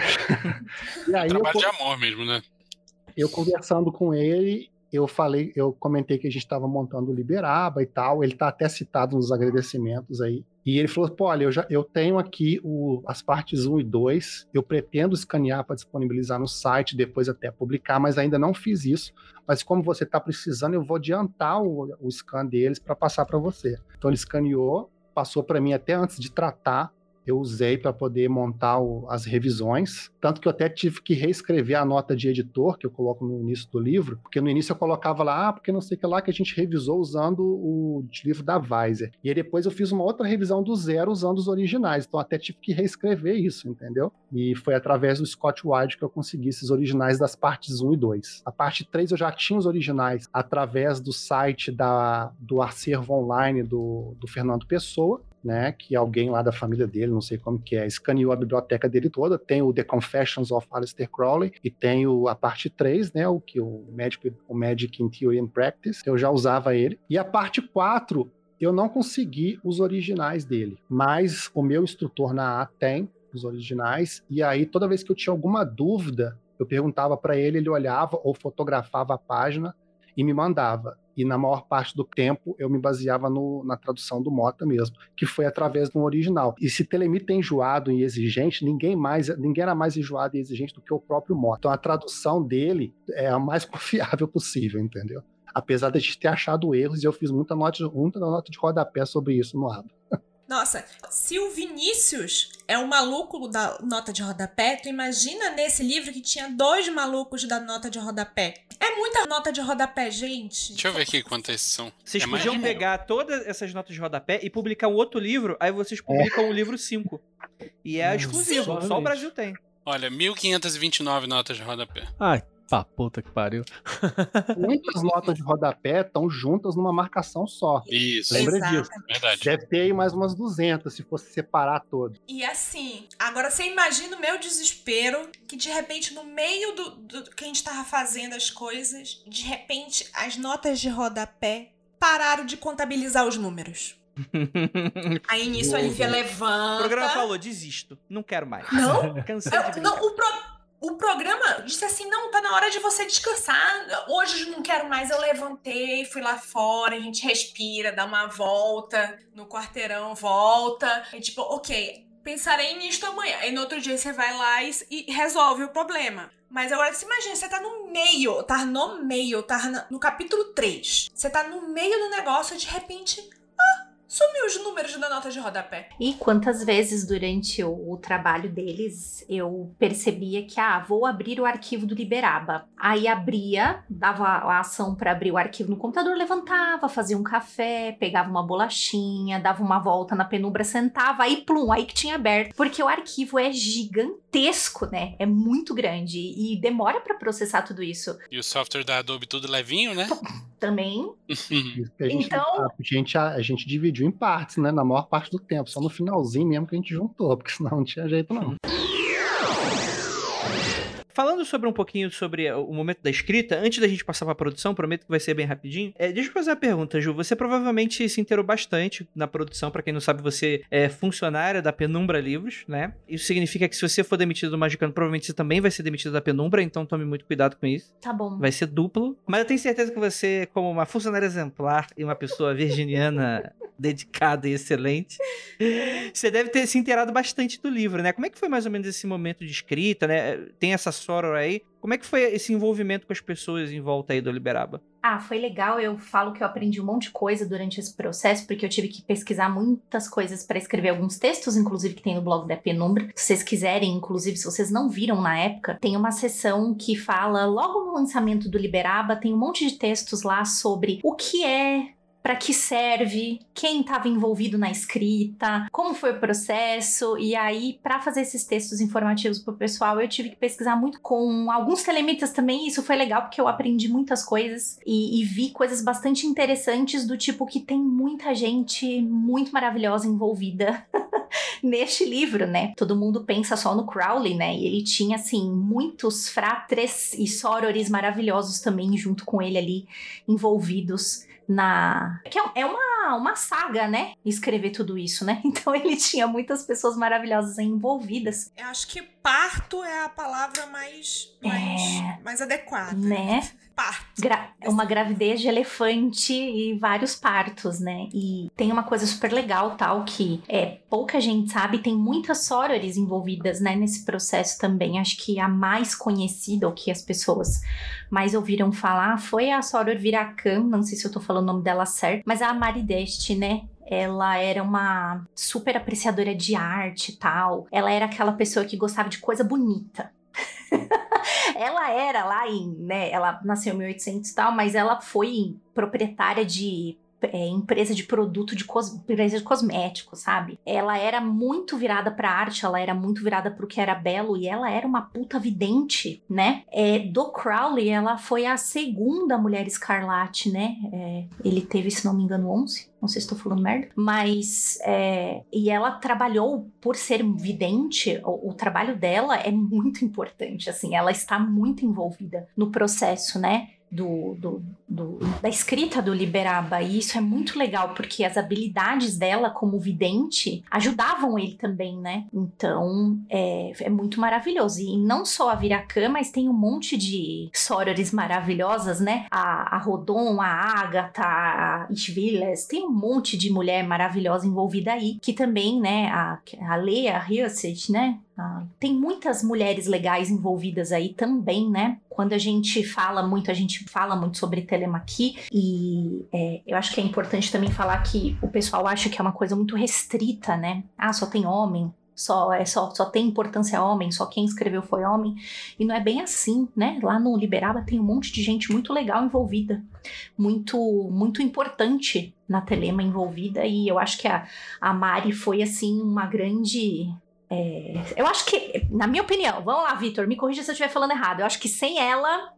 e aí é trabalho eu, de amor mesmo, né? Eu conversando com ele, eu falei, eu comentei que a gente estava montando o Liberaba e tal. Ele está até citado nos agradecimentos aí. E ele falou: pô, olha, eu, já, eu tenho aqui o, as partes 1 e 2, eu pretendo escanear para disponibilizar no site, depois até publicar, mas ainda não fiz isso. Mas como você está precisando, eu vou adiantar o, o scan deles para passar para você. Então ele escaneou, passou para mim até antes de tratar eu usei para poder montar o, as revisões, tanto que eu até tive que reescrever a nota de editor que eu coloco no início do livro, porque no início eu colocava lá, ah, porque não sei o que lá que a gente revisou usando o livro da Weiser. E aí depois eu fiz uma outra revisão do zero usando os originais, então até tive que reescrever isso, entendeu? E foi através do Scott Wide que eu consegui esses originais das partes 1 e 2. A parte 3 eu já tinha os originais através do site da, do acervo online do, do Fernando Pessoa, né, que alguém lá da família dele, não sei como que é, escaneou a biblioteca dele toda, tem o The Confessions of Aleister Crowley e tem o, a parte 3, né, o que o Magic, o Magic in Theory and Practice, eu já usava ele. E a parte 4, eu não consegui os originais dele, mas o meu instrutor na A tem os originais, e aí toda vez que eu tinha alguma dúvida, eu perguntava para ele, ele olhava ou fotografava a página e me mandava e na maior parte do tempo eu me baseava no, na tradução do Mota mesmo, que foi através do original. E se Telemita é enjoado e exigente, ninguém mais, ninguém era mais enjoado e exigente do que o próprio Mota. Então a tradução dele é a mais confiável possível, entendeu? Apesar de ter achado erros, e eu fiz muita nota, muita nota de rodapé sobre isso no ABA. Nossa, se o Vinícius é o maluco da nota de rodapé, tu imagina nesse livro que tinha dois malucos da nota de rodapé. É muita nota de rodapé, gente. Deixa eu ver aqui quantas são. Vocês é podiam pegar todas essas notas de rodapé e publicar um outro livro, aí vocês publicam é. o livro 5. E é exclusivo, Sim. só o Brasil tem. Olha, 1529 notas de rodapé. Ai, Pá, puta que pariu. Muitas notas de rodapé estão juntas numa marcação só. Isso. Lembra disso? Verdade. Deve ter aí mais umas 200 se fosse separar todo. E assim, agora você imagina o meu desespero que de repente no meio do, do que a gente tava fazendo as coisas, de repente as notas de rodapé pararam de contabilizar os números. Aí nisso a Lívia levanta. O programa falou: desisto, não quero mais. Não? Cansei de não, o, pro, o programa disse assim: não, tá na hora de você descansar. Hoje eu não quero mais. Eu levantei, fui lá fora, a gente respira, dá uma volta no quarteirão, volta. E tipo, ok, pensarei nisto amanhã. E no outro dia você vai lá e, e resolve o problema. Mas agora, você imagina, você tá no meio, tá no meio, tá no capítulo 3. Você tá no meio do negócio e de repente Sumiu os números da nota de rodapé. E quantas vezes durante o, o, trabalho deles eu percebia que, ah, vou abrir o arquivo do Liberaba. Aí abria, dava a ação para abrir o arquivo no computador, levantava, fazia um café, pegava uma bolachinha, dava uma volta na penumbra, sentava, aí plum, aí que tinha aberto. Porque o arquivo é gigantesco, né? É muito grande e demora para processar tudo isso. E o software da Adobe tudo levinho, né? Também. a gente, então, a gente, a, a gente dividiu em partes, né? Na maior parte do tempo. Só no finalzinho mesmo que a gente juntou, porque senão não tinha jeito, não. Falando sobre um pouquinho sobre o momento da escrita, antes da gente passar para a produção, prometo que vai ser bem rapidinho. É, deixa eu fazer uma pergunta, Ju. Você provavelmente se inteirou bastante na produção. Para quem não sabe, você é funcionária da Penumbra Livros, né? Isso significa que se você for demitido do Magicano, provavelmente você também vai ser demitido da Penumbra, então tome muito cuidado com isso. Tá bom. Vai ser duplo. Mas eu tenho certeza que você, como uma funcionária exemplar e uma pessoa virginiana dedicada e excelente, você deve ter se inteirado bastante do livro, né? Como é que foi mais ou menos esse momento de escrita, né? Tem essa Aí. Como é que foi esse envolvimento com as pessoas em volta aí do Liberaba? Ah, foi legal. Eu falo que eu aprendi um monte de coisa durante esse processo, porque eu tive que pesquisar muitas coisas para escrever alguns textos, inclusive que tem no blog da Penumbra. Se vocês quiserem, inclusive, se vocês não viram na época, tem uma sessão que fala, logo no lançamento do Liberaba, tem um monte de textos lá sobre o que é para que serve, quem estava envolvido na escrita, como foi o processo. E aí, para fazer esses textos informativos para o pessoal, eu tive que pesquisar muito com alguns telemitas também. Isso foi legal porque eu aprendi muitas coisas e, e vi coisas bastante interessantes do tipo que tem muita gente muito maravilhosa envolvida. neste livro, né? Todo mundo pensa só no Crowley, né? E ele tinha, assim, muitos fratres e sorores maravilhosos também junto com ele ali, envolvidos na. Que é, é uma, uma saga, né? Escrever tudo isso, né? Então ele tinha muitas pessoas maravilhosas envolvidas. Eu acho que parto é a palavra mais, mais, é... mais adequada. Né? Parto. Gra uma gravidez de elefante e vários partos, né? E tem uma coisa super legal, tal, que é pouca gente sabe, tem muitas sorores envolvidas, né, nesse processo também. Acho que a mais conhecida, ou que as pessoas mais ouviram falar, foi a soror Viracam, não sei se eu tô falando o nome dela certo, mas a Marideste, né? ela era uma super apreciadora de arte e tal. Ela era aquela pessoa que gostava de coisa bonita. ela era lá em, né, ela nasceu em 1800 e tal, mas ela foi proprietária de é, empresa de produto de cos, empresa de cosméticos, sabe? Ela era muito virada pra arte, ela era muito virada pro que era belo e ela era uma puta vidente, né? É, do Crowley, ela foi a segunda mulher escarlate, né? É, ele teve, se não me engano, 11. Não sei se estou falando merda. Mas. É, e ela trabalhou por ser vidente. O, o, trabalho dela é muito importante. Assim, ela está muito envolvida no processo, né? do, do, do, da escrita do Liberaba. E isso é muito legal, porque as habilidades dela como vidente ajudavam ele também, né? Então é, é muito maravilhoso. E não só a Viracã, mas tem um monte de sorores maravilhosas, né? A, a Rodon, a Agatha, a Ishviles, tem um monte de mulher maravilhosa envolvida aí, que também, né? A, a Leia Hirset, né? Ah, tem muitas mulheres legais envolvidas aí também, né? Quando a gente fala muito, a gente fala muito sobre telemaqui e é, eu acho que é importante também falar que o pessoal acha que é uma coisa muito restrita, né? Ah, só tem homem, só é só, só tem importância homem, só quem escreveu foi homem. E não é bem assim, né? Lá no Liberaba tem um monte de gente muito legal envolvida, muito muito importante na Telema envolvida e eu acho que a, a Mari foi assim uma grande é, eu acho que, na minha opinião, vamos lá, Vitor, me corrija se eu estiver falando errado. Eu acho que sem ela,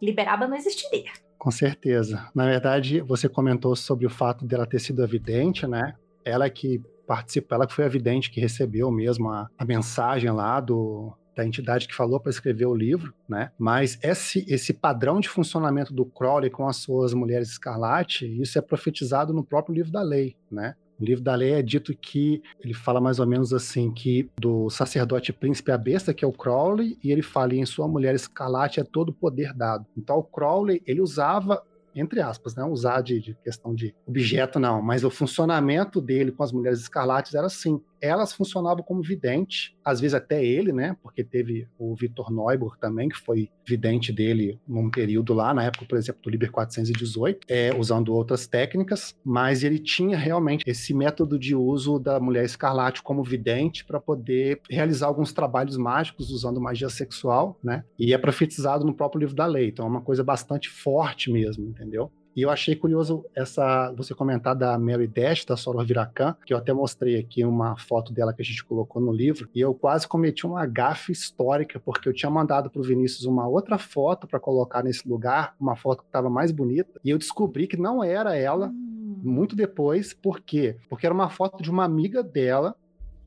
Liberaba não existiria. Com certeza. Na verdade, você comentou sobre o fato dela ter sido evidente, né? Ela que participou, ela que foi a vidente que recebeu mesmo a, a mensagem lá do, da entidade que falou para escrever o livro, né? Mas esse, esse padrão de funcionamento do Crowley com as suas mulheres escarlate, isso é profetizado no próprio livro da lei, né? No livro da lei é dito que ele fala mais ou menos assim que do sacerdote príncipe a besta, que é o Crowley, e ele fala em sua mulher escalate é todo poder dado. Então o Crowley, ele usava entre aspas, né? Usar de, de, questão de objeto, não. Mas o funcionamento dele com as mulheres escarlates era assim elas funcionavam como vidente, às vezes até ele, né? Porque teve o Vitor Neubor também, que foi vidente dele num período lá, na época, por exemplo, do Liber 418, é, usando outras técnicas, mas ele tinha realmente esse método de uso da mulher escarlate como vidente para poder realizar alguns trabalhos mágicos usando magia sexual, né? E é profetizado no próprio livro da lei, então é uma coisa bastante forte mesmo, entendeu? E eu achei curioso essa você comentar da Mary Dash, da Soror Viracan, que eu até mostrei aqui uma foto dela que a gente colocou no livro, e eu quase cometi uma gafe histórica, porque eu tinha mandado para o Vinícius uma outra foto para colocar nesse lugar, uma foto que estava mais bonita, e eu descobri que não era ela hum. muito depois, por quê? Porque era uma foto de uma amiga dela,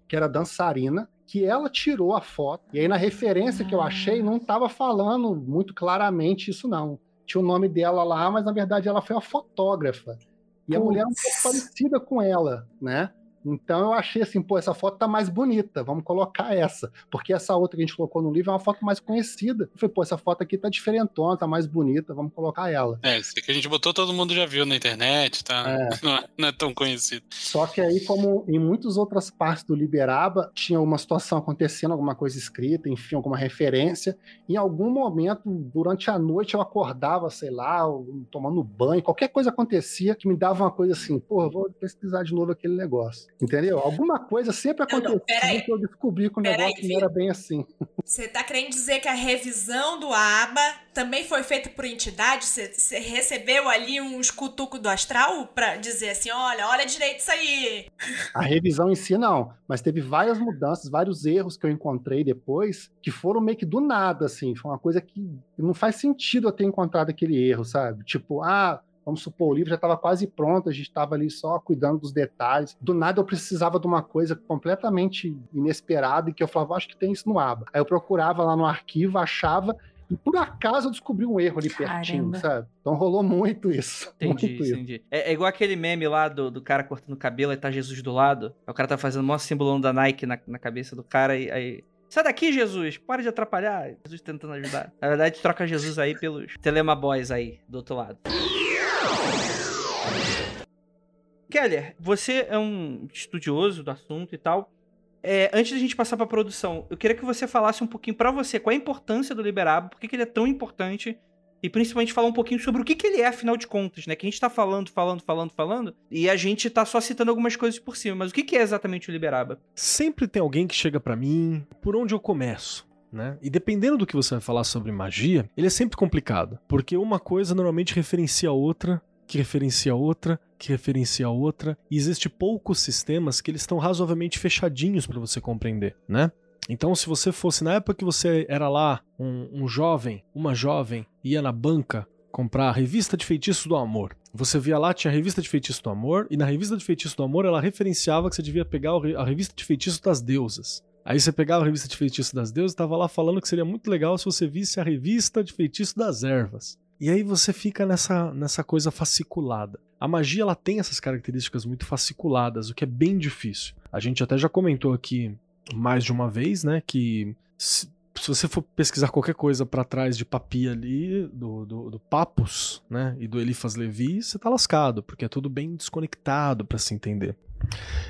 que era dançarina, que ela tirou a foto. E aí, na referência que eu achei, não estava falando muito claramente isso, não tinha o nome dela lá, mas na verdade ela foi a fotógrafa. E a mulher é um pouco parecida com ela, né? Então eu achei assim, pô, essa foto tá mais bonita, vamos colocar essa. Porque essa outra que a gente colocou no livro é uma foto mais conhecida. Eu falei, pô, essa foto aqui tá diferentona, tá mais bonita, vamos colocar ela. É, isso que a gente botou, todo mundo já viu na internet, tá? É. Não, é, não é tão conhecido. Só que aí, como em muitas outras partes do Liberaba, tinha alguma situação acontecendo, alguma coisa escrita, enfim, alguma referência. Em algum momento, durante a noite, eu acordava, sei lá, tomando banho, qualquer coisa acontecia que me dava uma coisa assim, pô, vou pesquisar de novo aquele negócio. Entendeu? Alguma coisa sempre peraí. que eu descobri que o negócio não era bem assim. Você tá querendo dizer que a revisão do ABA também foi feita por entidade? Você, você recebeu ali uns cutucos do astral pra dizer assim, olha, olha direito isso aí. A revisão em si, não. Mas teve várias mudanças, vários erros que eu encontrei depois, que foram meio que do nada, assim. Foi uma coisa que não faz sentido eu ter encontrado aquele erro, sabe? Tipo, ah, vamos supor, o livro já estava quase pronto, a gente estava ali só cuidando dos detalhes. Do nada eu precisava de uma coisa completamente inesperada e que eu falava, acho que tem isso no aba. Aí eu procurava lá no arquivo, achava. E por acaso eu descobri um erro ali pertinho, Caramba. sabe? Então rolou muito isso. Entendi, muito isso. entendi. É, é igual aquele meme lá do, do cara cortando o cabelo e tá Jesus do lado. Aí o cara tá fazendo o maior símbolo da Nike na, na cabeça do cara e aí. Sai daqui, Jesus! Para de atrapalhar! Jesus tentando ajudar. Na verdade, troca Jesus aí pelos Telema Boys aí, do outro lado. Keller, você é um estudioso do assunto e tal. É, antes da gente passar pra produção, eu queria que você falasse um pouquinho pra você qual a importância do Liberabo, por que, que ele é tão importante e principalmente falar um pouquinho sobre o que, que ele é, afinal de contas, né? Que a gente tá falando, falando, falando, falando, e a gente tá só citando algumas coisas por cima. Mas o que, que é exatamente o Liberaba? Sempre tem alguém que chega pra mim, por onde eu começo? Né? E dependendo do que você vai falar sobre magia, ele é sempre complicado, porque uma coisa normalmente referencia a outra, que referencia outra, que referencia outra, e existe poucos sistemas que eles estão razoavelmente fechadinhos pra você compreender, né? Então, se você fosse na época que você era lá um, um jovem, uma jovem, ia na banca comprar a revista de feitiços do amor. Você via lá, tinha a revista de feitiços do amor, e na revista de feitiços do amor ela referenciava que você devia pegar a revista de feitiços das deusas. Aí você pegava a revista de feitiços das deusas e tava lá falando que seria muito legal se você visse a revista de feitiços das ervas. E aí você fica nessa, nessa coisa fasciculada. A magia ela tem essas características muito fasciculadas, o que é bem difícil. A gente até já comentou aqui mais de uma vez, né, que se, se você for pesquisar qualquer coisa pra trás de Papi ali, do, do, do Papus, né, e do Eliphas Levi, você tá lascado, porque é tudo bem desconectado pra se entender.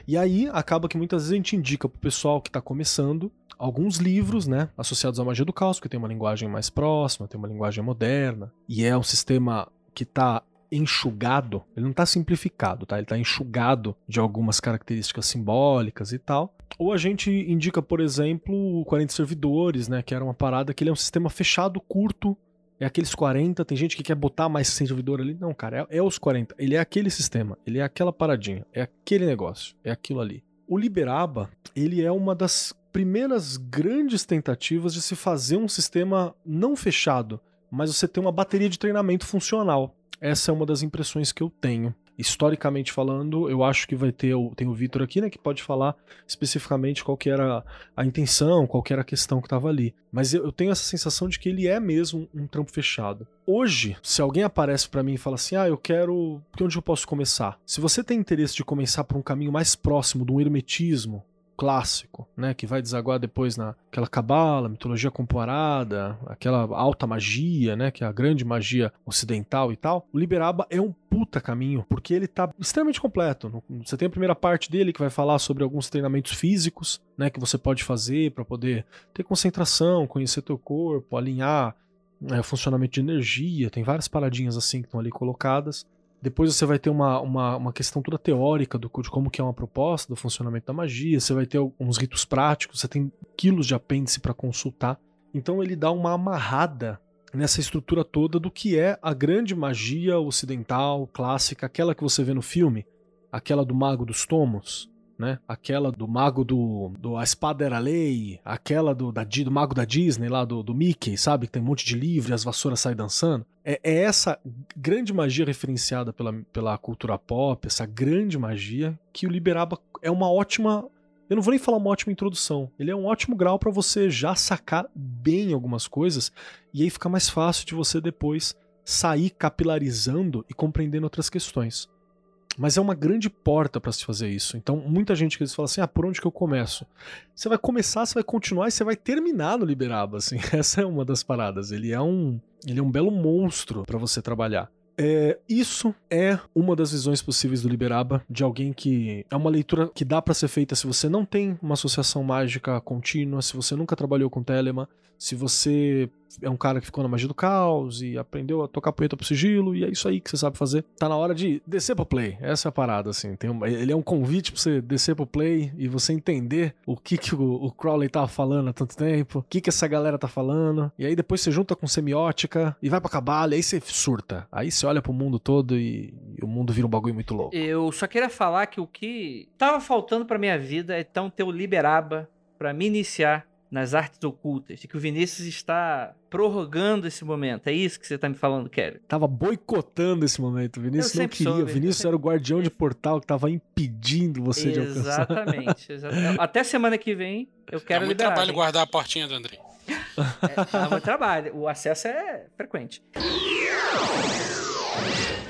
E aí acaba que muitas vezes a gente indica pro pessoal que tá começando alguns livros, né, associados à magia do caos, que tem uma linguagem mais próxima, tem uma linguagem moderna, e é um sistema que tá enxugado, ele não tá simplificado, tá? Ele tá enxugado de algumas características simbólicas e tal. Ou a gente indica, por exemplo, o 40 servidores, né, que era uma parada que ele é um sistema fechado, curto, é aqueles 40, tem gente que quer botar mais 100 servidor ali. Não, cara, é, é os 40. Ele é aquele sistema, ele é aquela paradinha, é aquele negócio, é aquilo ali. O Liberaba, ele é uma das primeiras grandes tentativas de se fazer um sistema não fechado, mas você ter uma bateria de treinamento funcional. Essa é uma das impressões que eu tenho. Historicamente falando, eu acho que vai ter tem o Vitor aqui, né, que pode falar especificamente qual que era a intenção, qual que era a questão que estava ali. Mas eu, eu tenho essa sensação de que ele é mesmo um trampo fechado. Hoje, se alguém aparece pra mim e fala assim: "Ah, eu quero, onde eu posso começar?". Se você tem interesse de começar por um caminho mais próximo de um hermetismo, clássico, né, que vai desaguar depois naquela cabala, mitologia comparada, aquela alta magia, né, que é a grande magia ocidental e tal. O Liberaba é um puta caminho, porque ele tá extremamente completo. Você tem a primeira parte dele que vai falar sobre alguns treinamentos físicos, né, que você pode fazer para poder ter concentração, conhecer teu corpo, alinhar o funcionamento de energia, tem várias paradinhas assim que estão ali colocadas. Depois você vai ter uma, uma, uma questão toda teórica do, de como que é uma proposta do funcionamento da magia, você vai ter alguns ritos práticos, você tem quilos de apêndice para consultar. Então ele dá uma amarrada nessa estrutura toda do que é a grande magia ocidental, clássica, aquela que você vê no filme, aquela do Mago dos Tomos, né? Aquela do Mago do, do A Espada Era Lei, aquela do, da, do Mago da Disney, lá do, do Mickey, sabe? Que tem um monte de livro e as vassouras saem dançando. É, é essa grande magia referenciada pela, pela cultura pop, essa grande magia, que o Liberaba é uma ótima. Eu não vou nem falar uma ótima introdução. Ele é um ótimo grau para você já sacar bem algumas coisas e aí fica mais fácil de você depois sair capilarizando e compreendendo outras questões. Mas é uma grande porta para se fazer isso. Então, muita gente que eles falam assim: ah, por onde que eu começo? Você vai começar, você vai continuar e você vai terminar no Liberaba, assim. Essa é uma das paradas. Ele é um, ele é um belo monstro para você trabalhar. É, isso é uma das visões possíveis do Liberaba, de alguém que é uma leitura que dá para ser feita se você não tem uma associação mágica contínua, se você nunca trabalhou com Telema, se você é um cara que ficou na magia do caos e aprendeu a tocar punheta pro sigilo, e é isso aí que você sabe fazer. Tá na hora de descer pro play. Essa é a parada, assim. Tem ele é um convite pra você descer pro play e você entender o que, que o, o Crowley tava falando há tanto tempo, o que, que essa galera tá falando. E aí depois você junta com semiótica e vai pra cabala, e aí você surta. Aí você olha pro mundo todo e, e o mundo vira um bagulho muito louco. Eu só queria falar que o que tava faltando pra minha vida é então ter o Liberaba pra me iniciar nas artes ocultas, e que o Vinícius está prorrogando esse momento. É isso que você está me falando, Kelly? Tava boicotando esse momento. O Vinícius não queria. soube, o Vinícius sempre- era o guardião de portal que tava impedindo você de alcançar. Exatamente. exatamente. Até semana que vem eu Dá quero muito liberar. trabalho hein? guardar a portinha do André. É, dá muito trabalho. O acesso é frequente.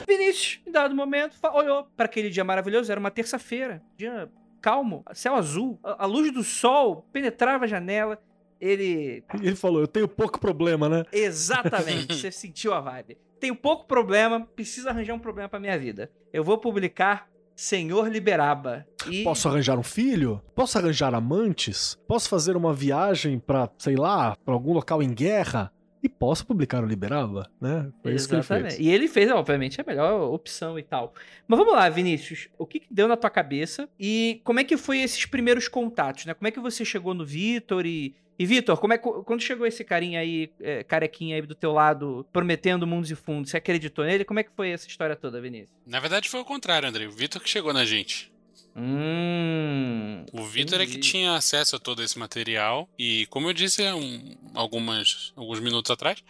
Vinícius, em dado momento, olhou para aquele dia maravilhoso. Era uma terça-feira, dia calmo, céu azul, a a luz do sol penetrava a janela. Ele ele falou: Eu tenho pouco problema, né? Exatamente, você sentiu a vibe. Tenho pouco problema, preciso arranjar um problema pra minha vida. Eu vou publicar Senhor Liberaba. E Posso arranjar um filho? Posso arranjar amantes? Posso fazer uma viagem pra, sei lá, pra algum local em guerra? E posso publicar o Liberava, né? Foi isso que ele Exatamente. fez. E ele fez, obviamente, a melhor opção e tal. Mas vamos lá, Vinícius. O que, que deu na tua cabeça? E como é que foi esses primeiros contatos, né? Como é que você chegou no Vitor e. E, Vitor, como é que- quando chegou esse carinha aí, é, carequinha aí do teu lado, prometendo mundos e fundos, você acreditou nele? Como é que foi essa história toda, Vinícius? Na verdade foi o contrário, André. O Vitor que chegou na gente. Hum. O Vitor é que tinha acesso a todo esse material. E como eu disse há um- algumas, alguns minutos atrás,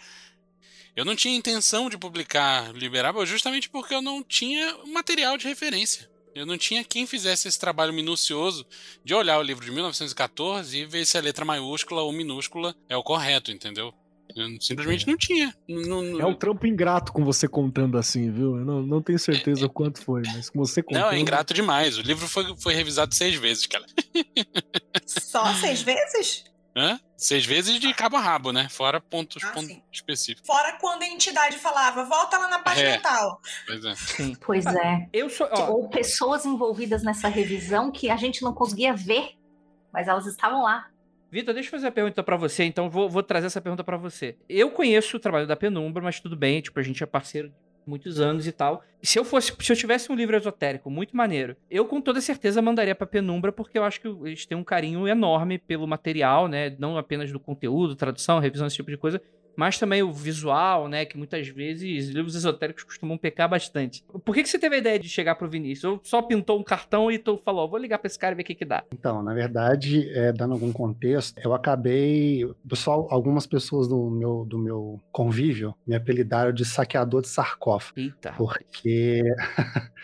eu não tinha intenção de publicar Liberaba justamente porque eu não tinha material de referência. Eu não tinha quem fizesse esse trabalho minucioso de olhar o livro de 1914 e ver se a letra maiúscula ou minúscula é o correto, entendeu? Eu simplesmente não tinha. Não- não- É um trampo ingrato com você contando assim, viu? Eu não, não tenho certeza o quanto foi, mas com você contando. Não, é ingrato demais. O livro foi, foi revisado seis vezes, cara. Só seis vezes? Hã? Seis vezes de cabo a rabo, né? Fora pontos, Ah, pontos específicos. Fora quando a entidade falava, volta lá na página É. tal. Pois é. Sim. Pois é. Eu sou. ó, Ou pessoas envolvidas nessa revisão que a gente não conseguia ver, mas elas estavam lá. Vitor, deixa eu fazer a pergunta pra você, então vou, vou trazer essa pergunta pra você. Eu conheço o trabalho da Penumbra, mas tudo bem, tipo, a gente é parceiro de muitos anos e tal. Se eu fosse, se eu tivesse um livro esotérico muito maneiro, eu com toda certeza mandaria pra Penumbra, porque eu acho que eles têm um carinho enorme pelo material, né? Não apenas do conteúdo, tradução, revisão, esse tipo de coisa, mas também o visual, né? Que muitas vezes livros esotéricos costumam pecar bastante. Por que, que você teve a ideia de chegar pro Vinícius? Ou só pintou um cartão e tu falou, vou ligar pra esse cara e ver o que que dá? Então, na verdade, é, dando algum contexto, eu acabei. Pessoal, algumas pessoas do meu, do meu convívio me apelidaram de saqueador de sarcófago. Eita. Porque.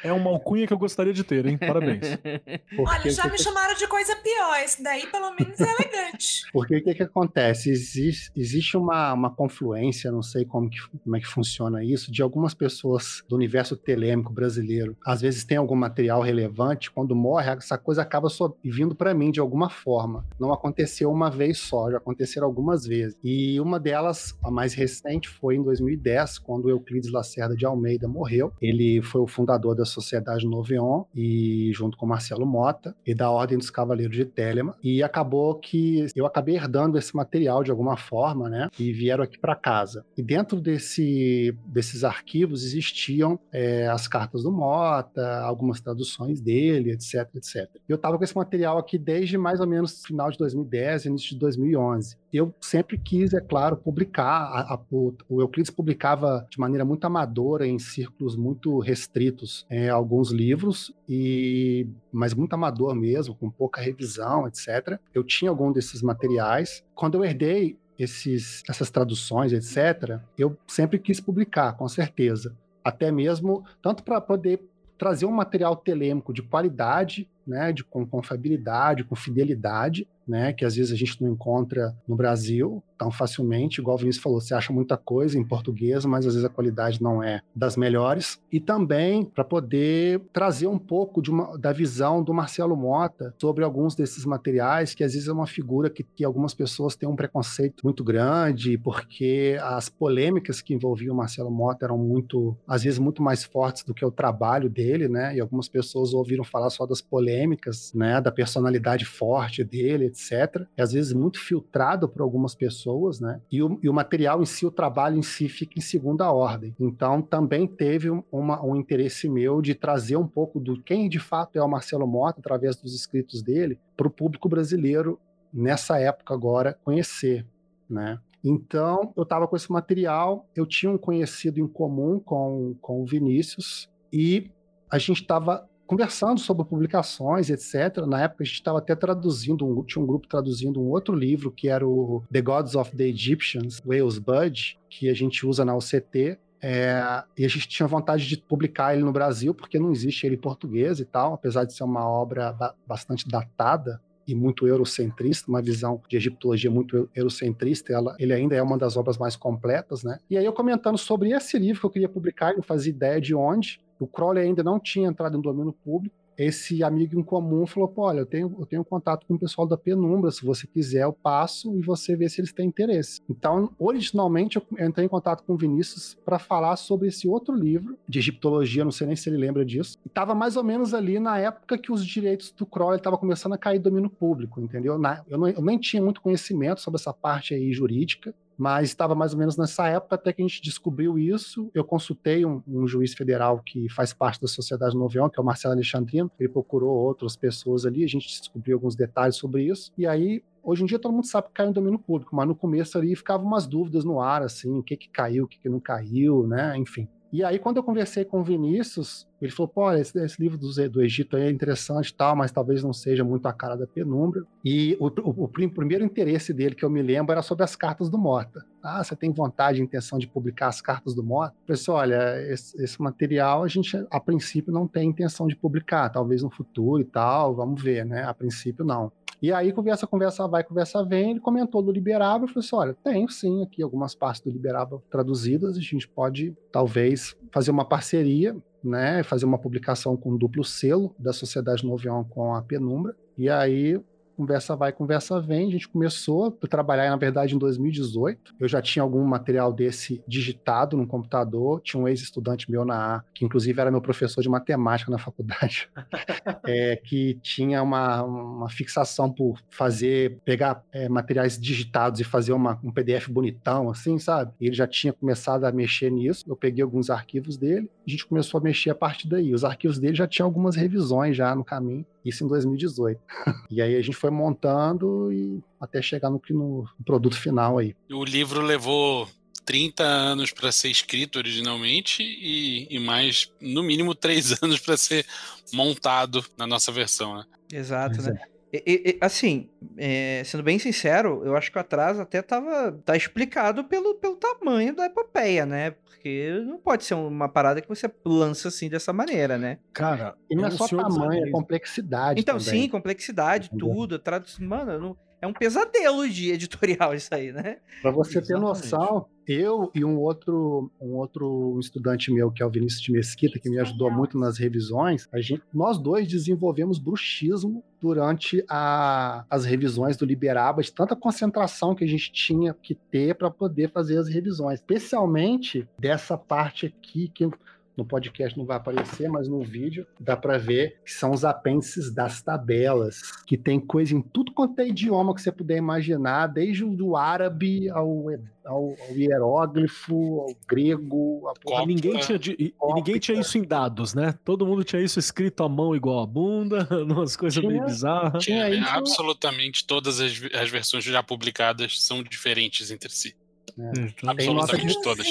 É uma alcunha que eu gostaria de ter, hein? Parabéns. porque Olha, já me chamaram de coisa pior. Esse daí, pelo menos, é elegante. Porque o que, que acontece? Existe, existe uma, uma confluência, não sei como, que, como é que funciona isso, de algumas pessoas do universo telêmico brasileiro. Às vezes tem algum material relevante, quando morre, essa coisa acaba só vindo para mim de alguma forma. Não aconteceu uma vez só, já aconteceram algumas vezes. E uma delas, a mais recente, foi em 2010, quando Euclides Lacerda de Almeida morreu. Ele foi o fundador da Sociedade Noveon, e junto com Marcelo Mota, e da Ordem dos Cavaleiros de Telema. E acabou que eu acabei herdando esse material de alguma forma, né? E vieram aqui para casa. E dentro desse, desses arquivos existiam é, as cartas do Mota, algumas traduções dele, etc, etc. Eu estava com esse material aqui desde mais ou menos final de 2010, início de 2011. Eu sempre quis, é claro, publicar. A, a, o, o Euclides publicava de maneira muito amadora, em círculos muito restritos, é, alguns livros, e mas muito amador mesmo, com pouca revisão, etc. Eu tinha algum desses materiais. Quando eu herdei esses, essas traduções, etc., eu sempre quis publicar, com certeza. Até mesmo, tanto para poder trazer um material telêmico de qualidade, né, de, com confiabilidade, com fidelidade, né, que às vezes a gente não encontra no Brasil tão facilmente, igual o Vinícius falou, você acha muita coisa em português, mas às vezes a qualidade não é das melhores, e também para poder trazer um pouco uma, da visão do Marcelo Mota sobre alguns desses materiais, que às vezes é uma figura que, que algumas pessoas têm um preconceito muito grande, porque as polêmicas que envolviam o Marcelo Mota eram muito, às vezes, muito mais fortes do que o trabalho dele, né, e algumas pessoas ouviram falar só das polêmicas, né, da personalidade forte dele, etc. E às vezes muito filtrado por algumas pessoas, né? E o, e o material em si, o trabalho em si, fica em segunda ordem. Então também teve uma, um interesse meu de trazer um pouco do quem de fato é o Marcelo Mota, através dos escritos dele, para o público brasileiro nessa época agora conhecer, né? Então, eu estava com esse material, eu tinha um conhecido em comum com, com o Vinícius, e a gente estava conversando sobre publicações, etc. Na época a gente estava até traduzindo, um, tinha um grupo traduzindo um outro livro que era o The Gods of the Egyptians, Wales Bud, que a gente usa na UCT. É, e a gente tinha vontade de publicar ele no Brasil, porque não existe ele em português e tal, apesar de ser uma obra ba bastante datada e muito eurocentrista, uma visão de egiptologia muito eurocentrista, ela, ele ainda é uma das obras mais completas, né? E aí eu comentando sobre esse livro que eu queria publicar, eu não fazia ideia de onde, o Crowley ainda não tinha entrado em domínio público, esse amigo em comum falou: Pô, olha, eu tenho, eu tenho contato com o pessoal da Penumbra, se você quiser, eu passo e você vê se eles têm interesse. Então, originalmente, eu entrei em contato com o Vinícius para falar sobre esse outro livro de egiptologia, não sei nem se ele lembra disso. E estava mais ou menos ali na época que os direitos do Crowley estavam começando a cair do domínio público, entendeu? Na, eu, não, eu nem tinha muito conhecimento sobre essa parte aí jurídica mas estava mais ou menos nessa época até que a gente descobriu isso. Eu consultei um, um juiz federal que faz parte da Sociedade Noveão, que é o Marcelo Alexandrino. Ele procurou outras pessoas ali, a gente descobriu alguns detalhes sobre isso. E aí Hoje em dia todo mundo sabe que caiu no domínio público, mas no começo ali ficavam umas dúvidas no ar, assim, o que que caiu, o que que não caiu, né? Enfim. E aí, quando eu conversei com o Vinícius, ele falou: pô, esse, esse livro do, do, Egito aí é interessante e tal, mas talvez não seja muito a cara da penumbra. E o, o, o, primeiro interesse dele, que eu me lembro, era sobre as cartas do Mota. Ah, você tem vontade e intenção de publicar as cartas do Mota? Eu olha, esse, esse, material a gente, a princípio, não tem intenção de publicar, talvez no futuro e tal, vamos ver, né? A princípio, não. E aí, conversa, conversa vai, conversa vem, ele comentou do Liberável, falei assim, olha, tenho sim aqui algumas partes do Liberável traduzidas, a gente pode, talvez, fazer uma parceria, né, fazer uma publicação com duplo selo da Sociedade Novião com a Penumbra, e aí conversa vai, conversa vem. A gente começou a trabalhar, na verdade, em 2018. Eu já tinha algum material desse digitado no computador. Tinha um ex-estudante meu na A, que inclusive era meu professor de matemática na faculdade, é, que tinha uma, uma fixação por fazer, pegar é, materiais digitados e fazer uma, um PDF bonitão, assim, sabe? Ele já tinha começado a mexer nisso. Eu peguei alguns arquivos dele, a gente começou a mexer a partir daí. Os arquivos dele já tinham algumas revisões já no caminho. Isso em 2018. e aí a gente foi montando e até chegar no, no produto final aí. O livro levou 30 anos para ser escrito originalmente e, e, mais, no mínimo, 3 anos para ser montado na nossa versão, né? Exato, né? E, e, assim, é, sendo bem sincero, eu acho que o atraso até tava tá explicado pelo, pelo tamanho da epopeia, né? Porque não pode ser uma parada que você lança assim dessa maneira, né? Cara, e não é só tamanho, é complexidade. Então, também. sim, complexidade, Entendeu? tudo. Tradução, mano, não, é um pesadelo de editorial isso aí, né? Para você Exatamente. ter noção, eu e um outro, um outro estudante meu, que é o Vinícius de Mesquita, que me ajudou muito nas revisões, a gente, nós dois desenvolvemos bruxismo durante a, as revisões do Liberaba, de tanta concentração que a gente tinha que ter para poder fazer as revisões, especialmente dessa parte aqui que no podcast não vai aparecer, mas no vídeo dá para ver que são os apêndices das tabelas, que tem coisa em tudo quanto é idioma que você puder imaginar, desde o árabe ao, ao, ao hieróglifo, ao grego. A... Ninguém, tinha, de, ninguém tinha isso em dados, né? Todo mundo tinha isso escrito à mão igual a bunda, umas coisas tinha, meio bizarras. Tinha isso... Absolutamente todas as, as versões já publicadas são diferentes entre si. É. Absolutamente todas.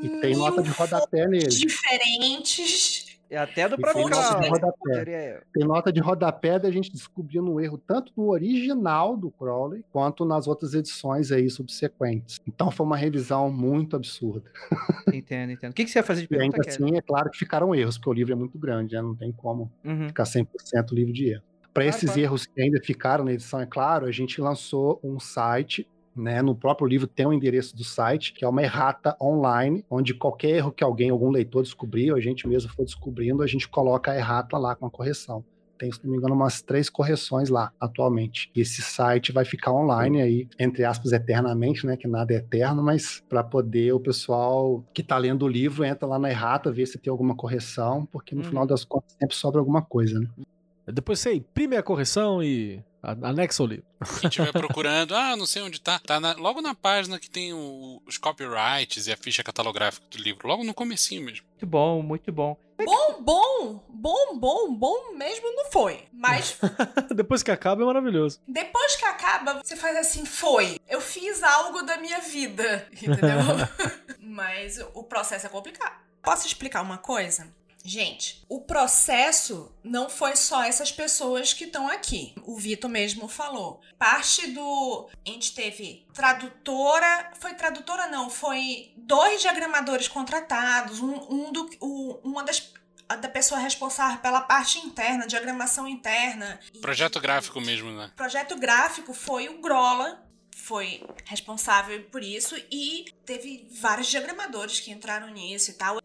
E tem nota de rodapé nele. Diferentes. É até do próprio canal. Tem nota de rodapé da gente descobrindo um erro tanto no original do Crowley quanto nas outras edições aí subsequentes. Então foi uma revisão muito absurda. Entendo, entendo. O que, que você ia fazer de pergunta? E ainda assim, é claro que ficaram erros, porque o livro é muito grande, né? não tem como uhum. ficar 100% livre de erro. Para Claro, esses claro. erros que ainda ficaram na edição, é claro, a gente lançou um site. Né, no próprio livro tem o endereço do site, que é uma errata online, onde qualquer erro que alguém, algum leitor descobriu, a gente mesmo for descobrindo, a gente coloca a errata lá com a correção. Tem, se não me engano, umas três correções lá atualmente. E esse site vai ficar online aí, entre aspas, eternamente, né? Que nada é eterno, mas para poder o pessoal que tá lendo o livro entra lá na errata, vê se tem alguma correção, porque no Uhum. final das contas sempre sobra alguma coisa, né? Depois você imprime a correção e anexa o livro. Quem estiver procurando, ah, não sei onde tá. Tá na- logo na página que tem o- os copyrights e a ficha catalográfica do livro. Logo no comecinho mesmo. Muito bom, muito bom. Bom, bom, bom, bom, bom mesmo não foi. Mas Depois que acaba é maravilhoso. depois que acaba, você faz assim, foi. Eu fiz algo da minha vida, entendeu? Mas o processo é complicado. Posso explicar uma coisa? Gente, o processo não foi só essas pessoas que estão aqui. O Vitor mesmo falou. Parte do. A gente teve tradutora. Foi tradutora, não. Foi dois diagramadores contratados. Um, um do, o- uma das. Da pessoa responsável pela parte interna, diagramação interna. Projeto gráfico mesmo, né? projeto gráfico foi o Grola, foi responsável por isso e teve vários diagramadores que entraram nisso e tal.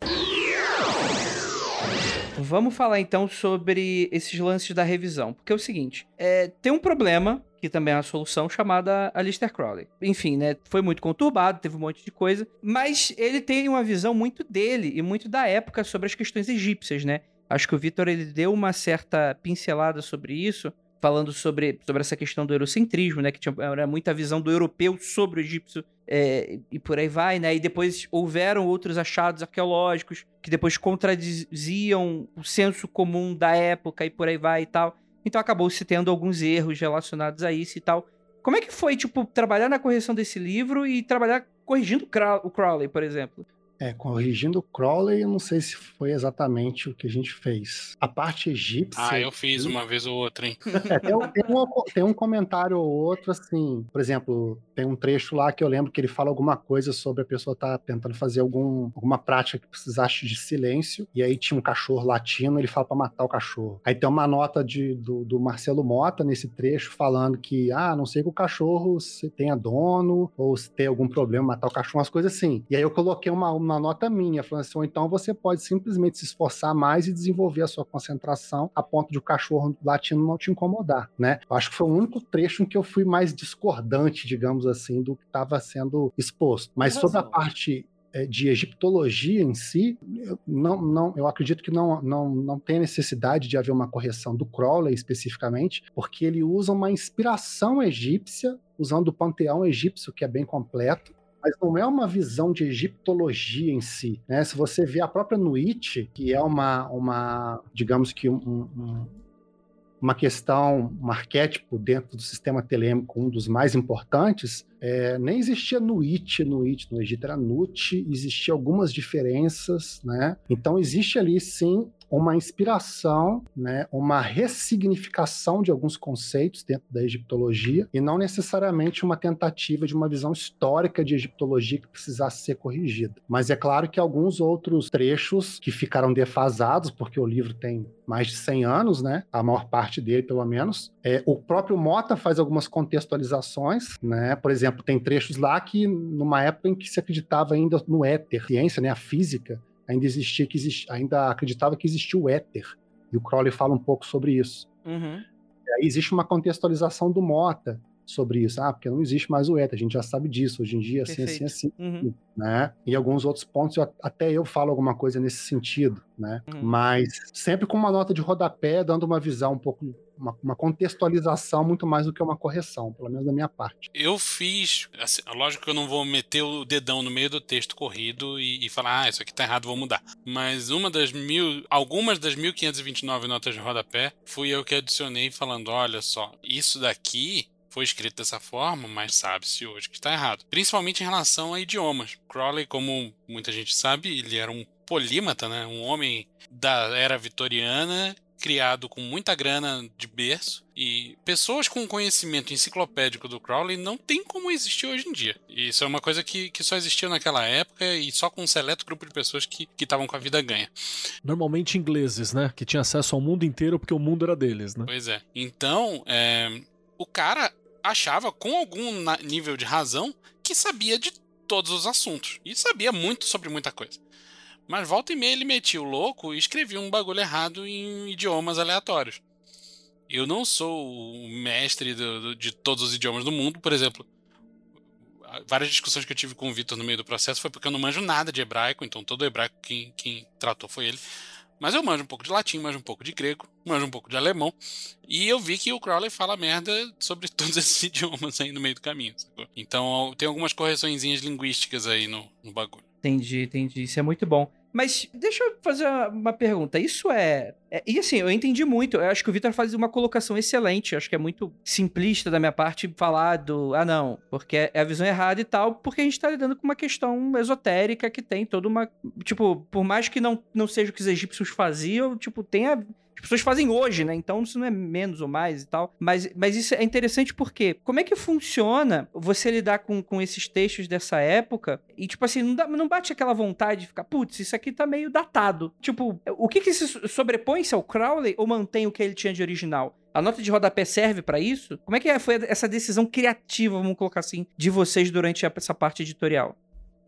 Vamos falar então sobre esses lances da revisão. Porque é o seguinte: é, tem um problema, que também é uma solução, chamada Alistair Crowley. Enfim, né? Foi muito conturbado, teve um monte de coisa. Mas ele tem uma visão muito dele e muito da época sobre as questões egípcias, né? Acho que o Victor ele deu uma certa pincelada sobre isso, falando sobre, sobre essa questão do eurocentrismo, né? Que tinha era muita visão do europeu sobre o egípcio é, e por aí vai, né? E depois houveram outros achados arqueológicos que depois contradiziam o senso comum da época e por aí vai e tal. Então acabou se tendo alguns erros relacionados a isso e tal. Como é que foi, tipo, trabalhar na correção desse livro e trabalhar corrigindo o Crow- o Crowley, por exemplo? É, corrigindo o Crowley, eu não sei se foi exatamente o que a gente fez. A parte egípcia. Ah, eu fiz uma vez ou outra, hein? É, tem, um, tem um- tem um comentário ou outro, assim, por exemplo, tem um trecho lá que eu lembro que ele fala alguma coisa sobre a pessoa estar tentando fazer algum, alguma prática que precisasse de silêncio, e aí tinha um cachorro latindo, ele fala pra matar o cachorro. Aí tem uma nota de, do, do Marcelo Mota nesse trecho falando que, ah, não sei que o cachorro se tenha dono, ou se tem algum problema matar o cachorro, umas coisas assim. E aí eu coloquei uma, uma nota minha, falando assim, ou então você pode simplesmente se esforçar mais e desenvolver a sua concentração a ponto de o cachorro latindo não te incomodar, né? Eu acho que foi o único trecho em que eu fui mais discordante, digamos assim, do que estava sendo exposto. Mas sobre a parte eh, de egiptologia em si, eu, não, não, eu acredito que não, não, não tem necessidade de haver uma correção do Crowley especificamente, porque ele usa uma inspiração egípcia, usando o panteão egípcio, que é bem completo, mas não é uma visão de egiptologia em si. Né? Se você vê a própria Nuit, que é uma, uma digamos que um, um, uma questão, um arquétipo dentro do sistema telêmico, um dos mais importantes, é, nem existia Nuit, Nuit no Egito, era Nut, existia algumas diferenças, né? Então existe ali sim uma inspiração, né, uma ressignificação de alguns conceitos dentro da egiptologia e não necessariamente uma tentativa de uma visão histórica de egiptologia que precisasse ser corrigida. Mas é claro que alguns outros trechos que ficaram defasados, porque o livro tem mais de 100 anos, né, a maior parte dele pelo menos, é, o próprio Mota faz algumas contextualizações, né, por exemplo, tem trechos lá que numa época em que se acreditava ainda no éter, ciência, né, a física, ainda existia que existia, ainda acreditava que existia o éter. E o Crowley fala um pouco sobre isso. Uhum. Aí existe uma contextualização do Mota sobre isso. Ah, porque não existe mais o éter, a gente já sabe disso. Hoje em dia, assim, assim, Perfeito. assim. Uhum. Né? E alguns outros pontos, eu- até eu falo alguma coisa nesse sentido, né? Uhum. Mas sempre com uma nota de rodapé, dando uma visão um pouco, uma, uma contextualização muito mais do que uma correção, pelo menos da minha parte. Eu fiz. Assim, lógico que eu não vou meter o dedão no meio do texto corrido e, e falar, ah, isso aqui tá errado, vou mudar. Mas uma das mil. Algumas das 1529 notas de rodapé fui eu que adicionei falando: olha só, isso daqui foi escrito dessa forma, mas sabe-se hoje que está errado. Principalmente em relação a idiomas. Crowley, como muita gente sabe, ele era um polímata, né? Um homem da era vitoriana criado com muita grana de berço e pessoas com conhecimento enciclopédico do Crowley não tem como existir hoje em dia. Isso é uma coisa que, que só existia naquela época e só com um seleto grupo de pessoas que estavam com a vida ganha. Normalmente ingleses, né? Que tinham acesso ao mundo inteiro porque o mundo era deles, né? Pois é. Então, é, o cara achava, com algum nível de razão, que sabia de todos os assuntos. E sabia muito sobre muita coisa. Mas volta e meia ele metia o louco e escrevia um bagulho errado em idiomas aleatórios. Eu não sou o mestre do, do, de todos os idiomas do mundo, por exemplo. Várias discussões que eu tive com o Vitor no meio do processo foi porque eu não manjo nada de hebraico, então todo hebraico quem, quem tratou foi ele. Mas eu manjo um pouco de latim, manjo um pouco de grego, manjo um pouco de alemão. E eu vi que o Crowley fala merda sobre todos esses idiomas aí no meio do caminho. Sacou? Então tem algumas correções linguísticas aí no, no bagulho. Entendi, entendi. Isso é muito bom. Mas deixa eu fazer uma pergunta. Isso é, é. E assim, eu entendi muito. Eu acho que o Victor faz uma colocação excelente. Eu acho que é muito simplista da minha parte falar do. Ah, não, porque é a visão errada e tal, porque a gente tá lidando com uma questão esotérica que tem toda uma. Tipo, por mais que não, não seja o que os egípcios faziam, tipo, tem a pessoas fazem hoje, né? Então isso não é menos ou mais e tal. Mas, mas isso é interessante porque como é que funciona você lidar com, com esses textos dessa época e, tipo assim, não, dá, não bate aquela vontade de ficar, putz, isso aqui tá meio datado. Tipo, o que que se sobrepõe-se ao Crowley ou mantém o que ele tinha de original? A nota de rodapé serve para isso? Como é que foi essa decisão criativa, vamos colocar assim, de vocês durante essa parte editorial?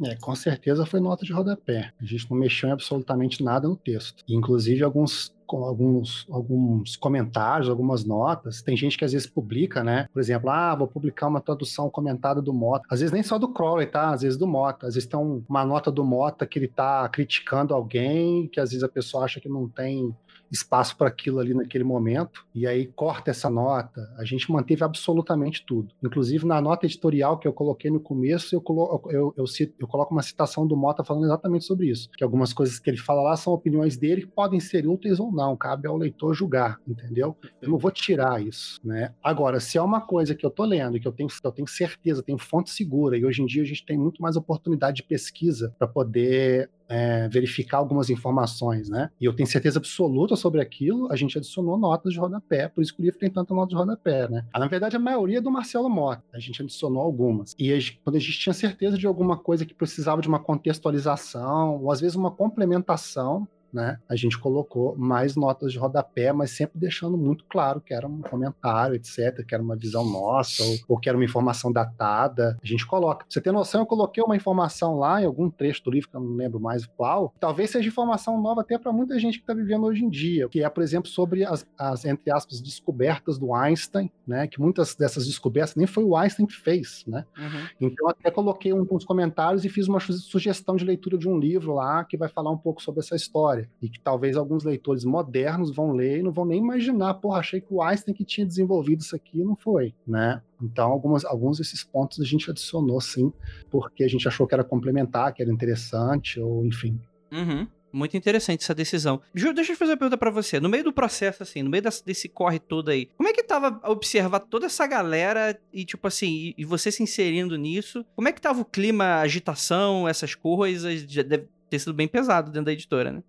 É, com certeza foi nota de rodapé. A gente não mexeu em absolutamente nada no texto. Inclusive, alguns alguns, alguns comentários, algumas notas. Tem gente que às vezes publica, né? Por exemplo, ah, vou publicar uma tradução comentada do Mota. Às vezes nem só do Crowley, tá? Às vezes do Mota. Às vezes tem uma nota do Mota que ele tá criticando alguém, que às vezes a pessoa acha que não tem espaço para aquilo ali naquele momento, e aí corta essa nota. A gente manteve absolutamente tudo. Inclusive, na nota editorial que eu coloquei no começo, eu, colo eu, eu, cito, eu coloco uma citação do Mota falando exatamente sobre isso. Que algumas coisas que ele fala lá são opiniões dele que podem ser úteis ou não, cabe ao leitor julgar, entendeu? Eu não vou tirar isso, né? Agora, se é uma coisa que eu tô lendo, que eu tenho, eu tenho certeza, tenho fonte segura, e hoje em dia a gente tem muito mais oportunidade de pesquisa para poder é, verificar algumas informações, né? E eu tenho certeza absoluta sobre aquilo, a gente adicionou notas de rodapé, por isso que o livro tem tanta nota de rodapé, né? Ah, na verdade, a maioria é do Marcelo Mota, a gente adicionou algumas. E quando a gente tinha certeza de alguma coisa que precisava de uma contextualização, ou às vezes uma complementação, né? A gente colocou mais notas de rodapé, mas sempre deixando muito claro que era um comentário, etc., que era uma visão nossa, ou, ou que era uma informação datada. A gente coloca. Pra você ter noção, eu coloquei uma informação lá em algum trecho do livro, que eu não lembro mais qual, talvez seja informação nova até para muita gente que está vivendo hoje em dia, que é, por exemplo, sobre as, as, entre aspas, descobertas do Einstein, né? Que muitas dessas descobertas nem foi o Einstein que fez, né? Uhum. Então, até coloquei um, uns comentários e fiz uma sugestão de leitura de um livro lá que vai falar um pouco sobre essa história história. E que talvez alguns leitores modernos vão ler e não vão nem imaginar, porra, achei que o Einstein que tinha desenvolvido isso aqui não foi, né? Então, algumas, alguns desses pontos a gente adicionou sim, porque a gente achou que era complementar, que era interessante, ou enfim. Uhum. Muito interessante essa decisão. Ju, deixa eu fazer uma pergunta para você. No meio do processo, assim, no meio desse corre todo aí, como é que tava observar toda essa galera e, tipo assim, e, você se inserindo nisso? Como é que tava o clima, agitação, essas coisas? Deve ter sido bem pesado dentro da editora, né?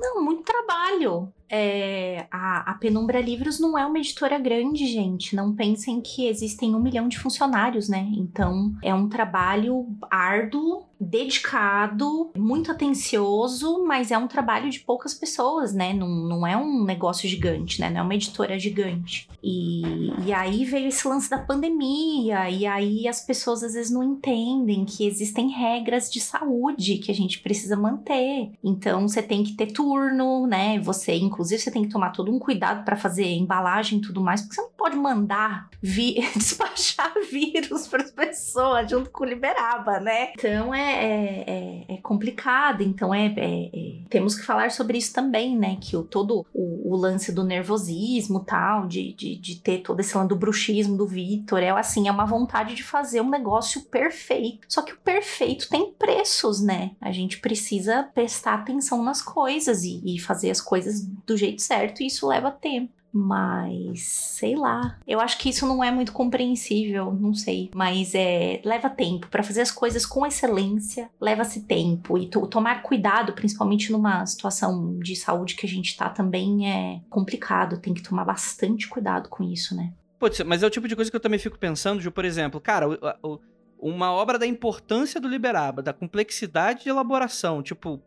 Não, muito trabalho. É, a, a, Penumbra Livros não é uma editora grande, gente. Não pensem que existem um milhão de funcionários, né? Então é um trabalho árduo, dedicado, muito atencioso, mas é um trabalho de poucas pessoas, né? Não, não é um negócio gigante, né? Não é uma editora gigante. E, e aí veio esse lance da pandemia, e aí as pessoas às vezes não entendem que existem regras de saúde que a gente precisa manter. Então você tem que ter turno, né? Você, inclusive, Inclusive, você tem que tomar todo um cuidado para fazer embalagem e tudo mais, porque você não pode mandar vi despachar vírus para as pessoas junto com o Liberaba, né? Então é, é, é, é complicado. Então é, é, é, temos que falar sobre isso também, né? Que o, todo o, o lance do nervosismo tal, de, de, de, ter todo esse lance do bruxismo do Vitor, é assim, é uma vontade de fazer um negócio perfeito. Só que o perfeito tem preços, né? A gente precisa prestar atenção nas coisas e, e fazer as coisas do jeito certo, e isso leva tempo. Mas, sei lá. Eu acho que isso não é muito compreensível, não sei. Mas é leva tempo. para fazer as coisas com excelência, leva-se tempo. E tomar cuidado, principalmente numa situação de saúde que a gente tá também, é complicado. Tem que tomar bastante cuidado com isso, né? Putz, mas é o tipo de coisa que eu também fico pensando, de, por exemplo, cara, o, o, uma obra da importância do Liberaba, da complexidade de elaboração, tipo,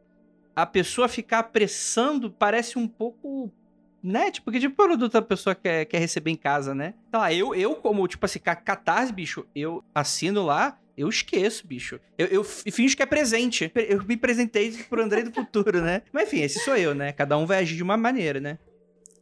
a pessoa ficar apressando parece um pouco né? Tipo, que tipo de produto a pessoa quer, quer receber em casa, né? Então, lá, eu, eu como, tipo assim, catarse, bicho, eu assino lá, eu esqueço, bicho. Eu, eu finjo que é presente. Eu me presentei pro André do futuro, né? Mas enfim, esse sou eu, né? Cada um vai agir de uma maneira, né?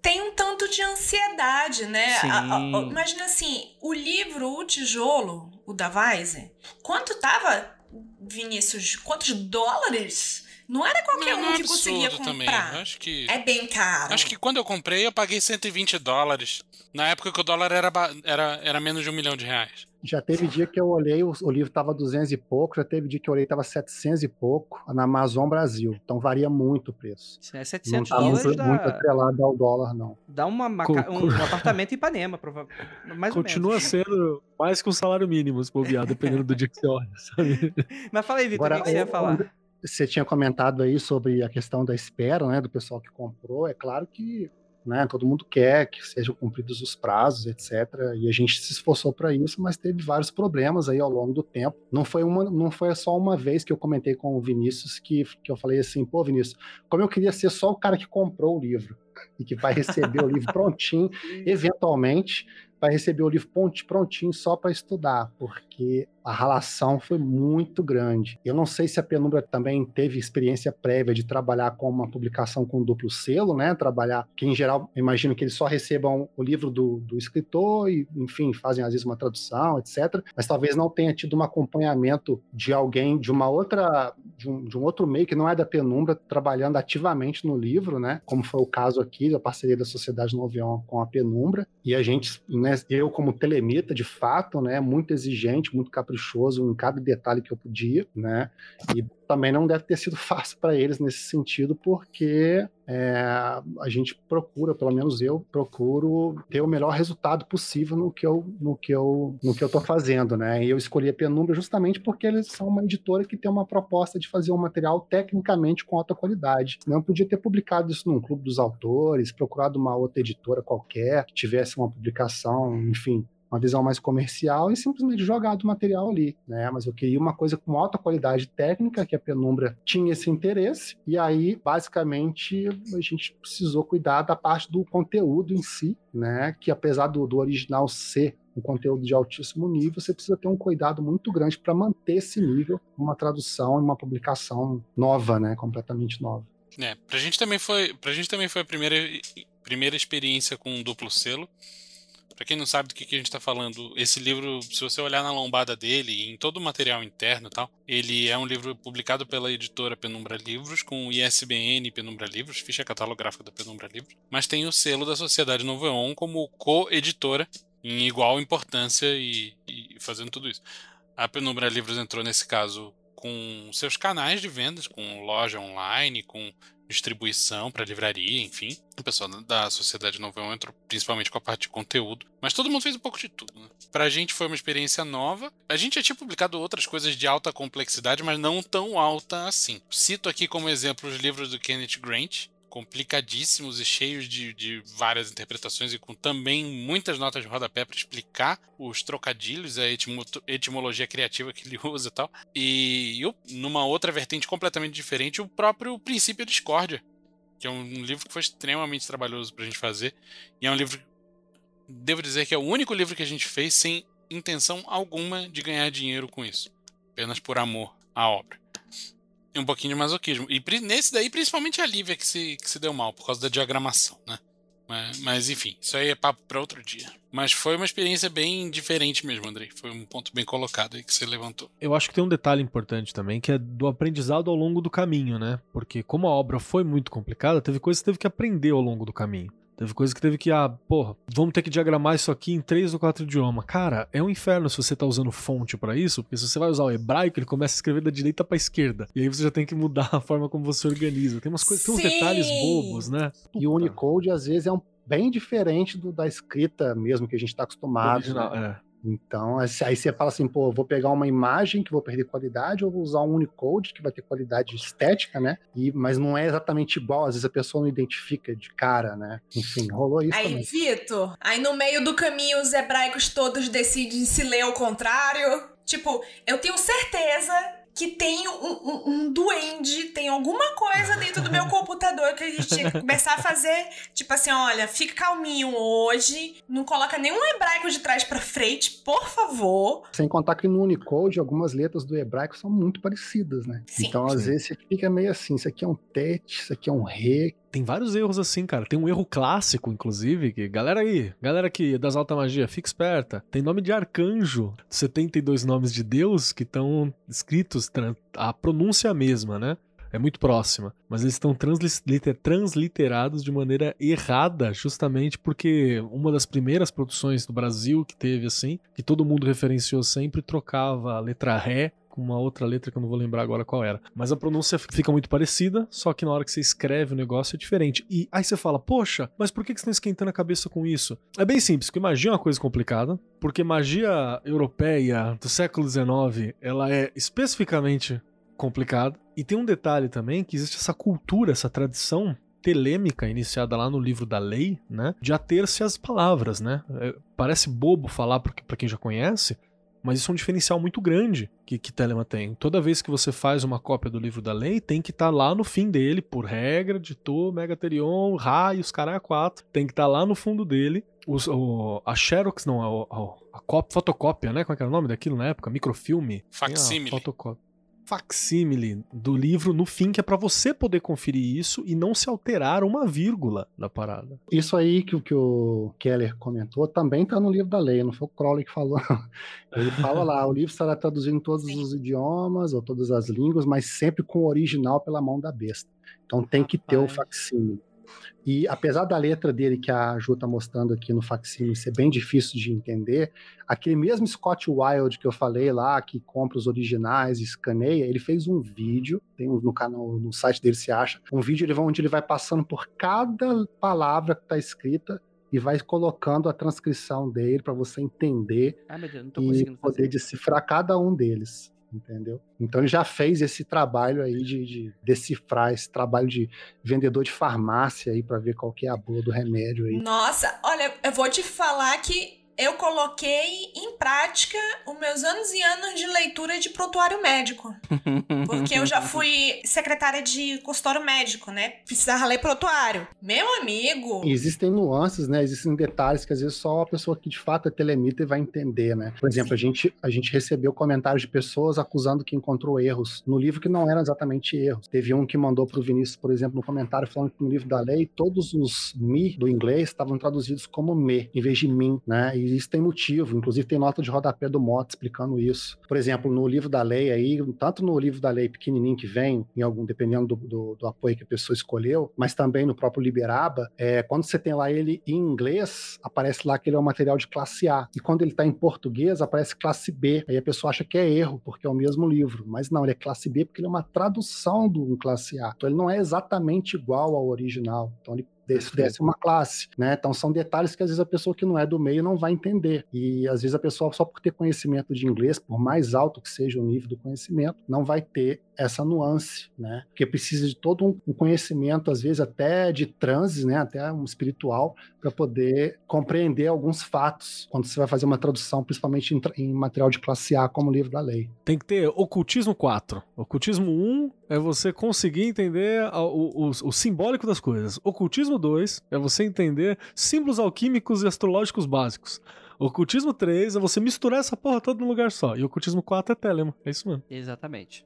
Tem um tanto de ansiedade, né? Sim. A, a, a, imagina assim, o livro O Tijolo, o da Weiser, quanto tava, Vinícius? Quantos dólares? Não era qualquer não, um é que conseguia comprar. Também. Acho que é bem caro. Acho que quando eu comprei eu paguei 120 dólares. Na época que o dólar era, era, era menos de um milhão de reais. Já teve dia que eu olhei, o, o livro estava 200 e pouco, já teve dia que eu olhei estava 700 e pouco na Amazon Brasil. Então varia muito o preço. É 700 não tá dólares muito, dá... muito atrelado ao dólar, não. Dá uma, um, um apartamento em Ipanema, provavelmente. Continua sendo mais que um salário mínimo, se bobear, dependendo do dia que você olha, sabe? Mas fala aí, Vitor, o que você ia falar? Você tinha comentado aí sobre a questão da espera, né, do pessoal que comprou. É claro que né, todo mundo quer que sejam cumpridos os prazos, etc. E a gente se esforçou para isso, mas teve vários problemas aí ao longo do tempo. Não foi, uma, não foi só uma vez que eu comentei com o Vinícius que, que eu falei assim, pô, Vinícius, como eu queria ser só o cara que comprou o livro e que vai receber o livro prontinho, eventualmente, vai receber o livro prontinho só para estudar, porque a relação foi muito grande. Eu não sei se a Penumbra também teve experiência prévia de trabalhar com uma publicação com duplo selo, né? Trabalhar, que em geral, imagino que eles só recebam o livro do, do escritor e, enfim, fazem às vezes uma tradução, etc. Mas talvez não tenha tido um acompanhamento de alguém de uma outra, de um, de um outro meio que não é da Penumbra, trabalhando ativamente no livro, né? Como foi o caso aqui da parceria da Sociedade Noveon com a Penumbra. E a gente, né, eu como telemita, de fato, né, muito exigente, muito caprichoso caprichoso em cada detalhe que eu podia, né? E também não deve ter sido fácil para eles nesse sentido, porque é, a gente procura, pelo menos eu procuro ter o melhor resultado possível no que eu no que eu no que eu tô fazendo, né? E eu escolhi a Penumbra justamente porque eles são uma editora que tem uma proposta de fazer um material tecnicamente com alta qualidade. Não podia ter publicado isso num clube dos autores, procurado uma outra editora qualquer que tivesse uma publicação, enfim, uma visão mais comercial e simplesmente jogado o material ali, né? Mas eu queria uma coisa com alta qualidade técnica, que a Penumbra tinha esse interesse, e aí, basicamente, a gente precisou cuidar da parte do conteúdo em si, né? Que apesar do, do original ser um conteúdo de altíssimo nível, você precisa ter um cuidado muito grande para manter esse nível uma tradução e uma publicação nova, né? Completamente nova. É, pra gente também foi, pra gente também foi a primeira, primeira experiência com um duplo selo. Para quem não sabe do que, que a gente está falando, esse livro, se você olhar na lombada dele, em todo o material interno e tal, ele é um livro publicado pela editora Penumbra Livros, com o ISBN Penumbra Livros, ficha catalográfica da Penumbra Livros, mas tem o selo da Sociedade Noveon como co-editora, em igual importância e, e fazendo tudo isso. A Penumbra Livros entrou nesse caso com seus canais de vendas, com loja online, com distribuição para livraria, enfim. O pessoal da Sociedade Novel entrou principalmente com a parte de conteúdo. Mas todo mundo fez um pouco de tudo. Né? Pra gente foi uma experiência nova. A gente já tinha publicado outras coisas de alta complexidade, mas não tão alta assim. Cito aqui como exemplo os livros do Kenneth Grant, complicadíssimos e cheios de, de, várias interpretações e com também muitas notas de rodapé para explicar os trocadilhos, a etimo, etimologia criativa que ele usa e tal. E eu, numa outra vertente completamente diferente, o próprio Princípio Discórdia, que é um livro que foi extremamente trabalhoso para a gente fazer. E é um livro, devo dizer que é o único livro que a gente fez sem intenção alguma de ganhar dinheiro com isso, apenas por amor à obra. E um pouquinho de masoquismo. E nesse daí, principalmente a Lívia que se, que se deu mal por causa da diagramação, né? Mas, mas enfim, isso aí é papo para outro dia. Mas foi uma experiência bem diferente mesmo, Andrei. Foi um ponto bem colocado aí que você levantou. Eu acho que tem um detalhe importante também, que é do aprendizado ao longo do caminho, né? Porque como a obra foi muito complicada, teve coisas que teve que aprender ao longo do caminho. Teve coisa que teve que, ah, porra, vamos ter que diagramar isso aqui em três ou quatro idiomas. Cara, é um inferno se você tá usando fonte para isso, porque se você vai usar o hebraico, ele começa a escrever da direita pra esquerda. E aí você já tem que mudar a forma como você organiza. Tem umas coisas, tem uns detalhes bobos, né? E o Unicode, às vezes, é um bem diferente do, da escrita mesmo que a gente está acostumado. Original, é. Então, aí você fala assim, pô, vou pegar uma imagem que vou perder qualidade, ou vou usar um Unicode que vai ter qualidade estética, né? E, mas não é exatamente igual, às vezes a pessoa não identifica de cara, né? Enfim, rolou isso Aí. Vitor, aí no meio do caminho os hebraicos todos decidem se ler ao contrário. Tipo, eu tenho certeza que tem um, um, um duende, tem alguma coisa dentro do meu computador que a gente tinha que começar a fazer. Tipo assim, olha, fica calminho hoje, não coloca nenhum hebraico de trás pra frente, por favor. Sem contar que no Unicode, algumas letras do hebraico são muito parecidas, né? Sim. Então, às Sim. vezes, você fica meio assim, isso aqui é um tet, isso aqui é um re. Tem vários erros assim, cara. Tem um erro clássico, inclusive, que galera aí, galera aqui das alta magia, fica esperta. Tem nome de arcanjo, 72 nomes de Deus que estão escritos, a pronúncia é a mesma, né? É muito próxima, mas eles estão transliter- transliterados de maneira errada, justamente porque uma das primeiras produções do Brasil que teve assim, que todo mundo referenciou sempre, trocava a letra Ré com uma outra letra que eu não vou lembrar agora qual era. Mas a pronúncia fica muito parecida, só que na hora que você escreve o negócio é diferente. E aí você fala, poxa, mas por que você estão esquentando a cabeça com isso? É bem simples, porque magia é uma coisa complicada, porque magia europeia do século XIX, ela é especificamente complicada. E tem um detalhe também, que existe essa cultura, essa tradição telêmica iniciada lá no livro da lei, né, de ater-se às palavras, né? É, parece bobo falar pra quem já conhece, mas isso é um diferencial muito grande que, que Telema tem. Toda vez que você faz uma cópia do livro da lei, tem que estar lá no fim dele, por regra, editor, Megatherion, raios, caralho, 4. Tem que estar lá no fundo dele. Os- o- a Xerox, não, a, a, a cópia- fotocópia, né? Como é que era o nome daquilo na época? Microfilme? Facsímile. fotocópia. Facsímile do livro no fim, que é pra você poder conferir isso e não se alterar uma vírgula da parada. Isso aí que, o- que o Keller comentou também tá no livro da lei, não foi o Crowley que falou. não. Ele fala lá, o livro será traduzido em todos Sim. os idiomas ou todas as línguas, mas sempre com o original pela mão da besta. Então tem que ter o facsímile. E apesar da letra dele que a Ju tá mostrando aqui no facsímile ser bem difícil de entender, aquele mesmo Scott Wilde que eu falei lá, que compra os originais e escaneia, ele fez um vídeo, tem no canal, no site dele se acha, um vídeo onde ele vai passando por cada palavra que tá escrita e vai colocando a transcrição dele para você entender meu Deus, e poder fazer. decifrar cada um deles, entendeu? Então ele já fez esse trabalho aí de, de decifrar, esse trabalho de vendedor de farmácia aí para ver qual que é a boa do remédio aí. Nossa, olha, eu vou te falar que eu coloquei em prática os meus anos e anos de leitura de prontuário médico. Porque eu já fui secretária de consultório médico, né? Precisava ler prontuário. Meu amigo. Existem nuances, né? Existem detalhes que às vezes só a pessoa que de fato é telemita vai entender, né? Por exemplo, a gente, a gente recebeu comentários de pessoas acusando que encontrou erros no livro que não eram exatamente erros. Teve um que mandou pro Vinícius, por exemplo, no comentário falando que no livro da lei todos os mi do inglês estavam traduzidos como me, em vez de mim, né? E isso tem motivo, inclusive tem nota de rodapé do Mott explicando isso. Por exemplo, no livro da lei aí, tanto no livro da lei pequenininho que vem, em algum, dependendo do, do, do apoio que a pessoa escolheu, mas também no próprio Liberaba, é, quando você tem lá ele em inglês, aparece lá que ele é um material de classe A. E quando ele está em português, aparece classe B. Aí a pessoa acha que é erro, porque é o mesmo livro. Mas não, ele é classe B porque ele é uma tradução do classe A. Então ele não é exatamente igual ao original. Então ele desce uma classe, né? Então são detalhes que às vezes a pessoa que não é do meio não vai entender. E às vezes a pessoa só por ter conhecimento de inglês, por mais alto que seja o nível do conhecimento, não vai ter essa nuance, né? Porque precisa de todo um- conhecimento, às vezes até de transe, né? Até um espiritual, para poder compreender alguns fatos quando você vai fazer uma tradução, principalmente em, em material de classe A, como o livro da lei. Tem que ter ocultismo 4. Ocultismo 1 é você conseguir entender o, o- o simbólico das coisas. Ocultismo 2 é você entender símbolos alquímicos e astrológicos básicos. Ocultismo 3 é você misturar essa porra toda num lugar só. E ocultismo 4 é telema. É isso mesmo. Exatamente.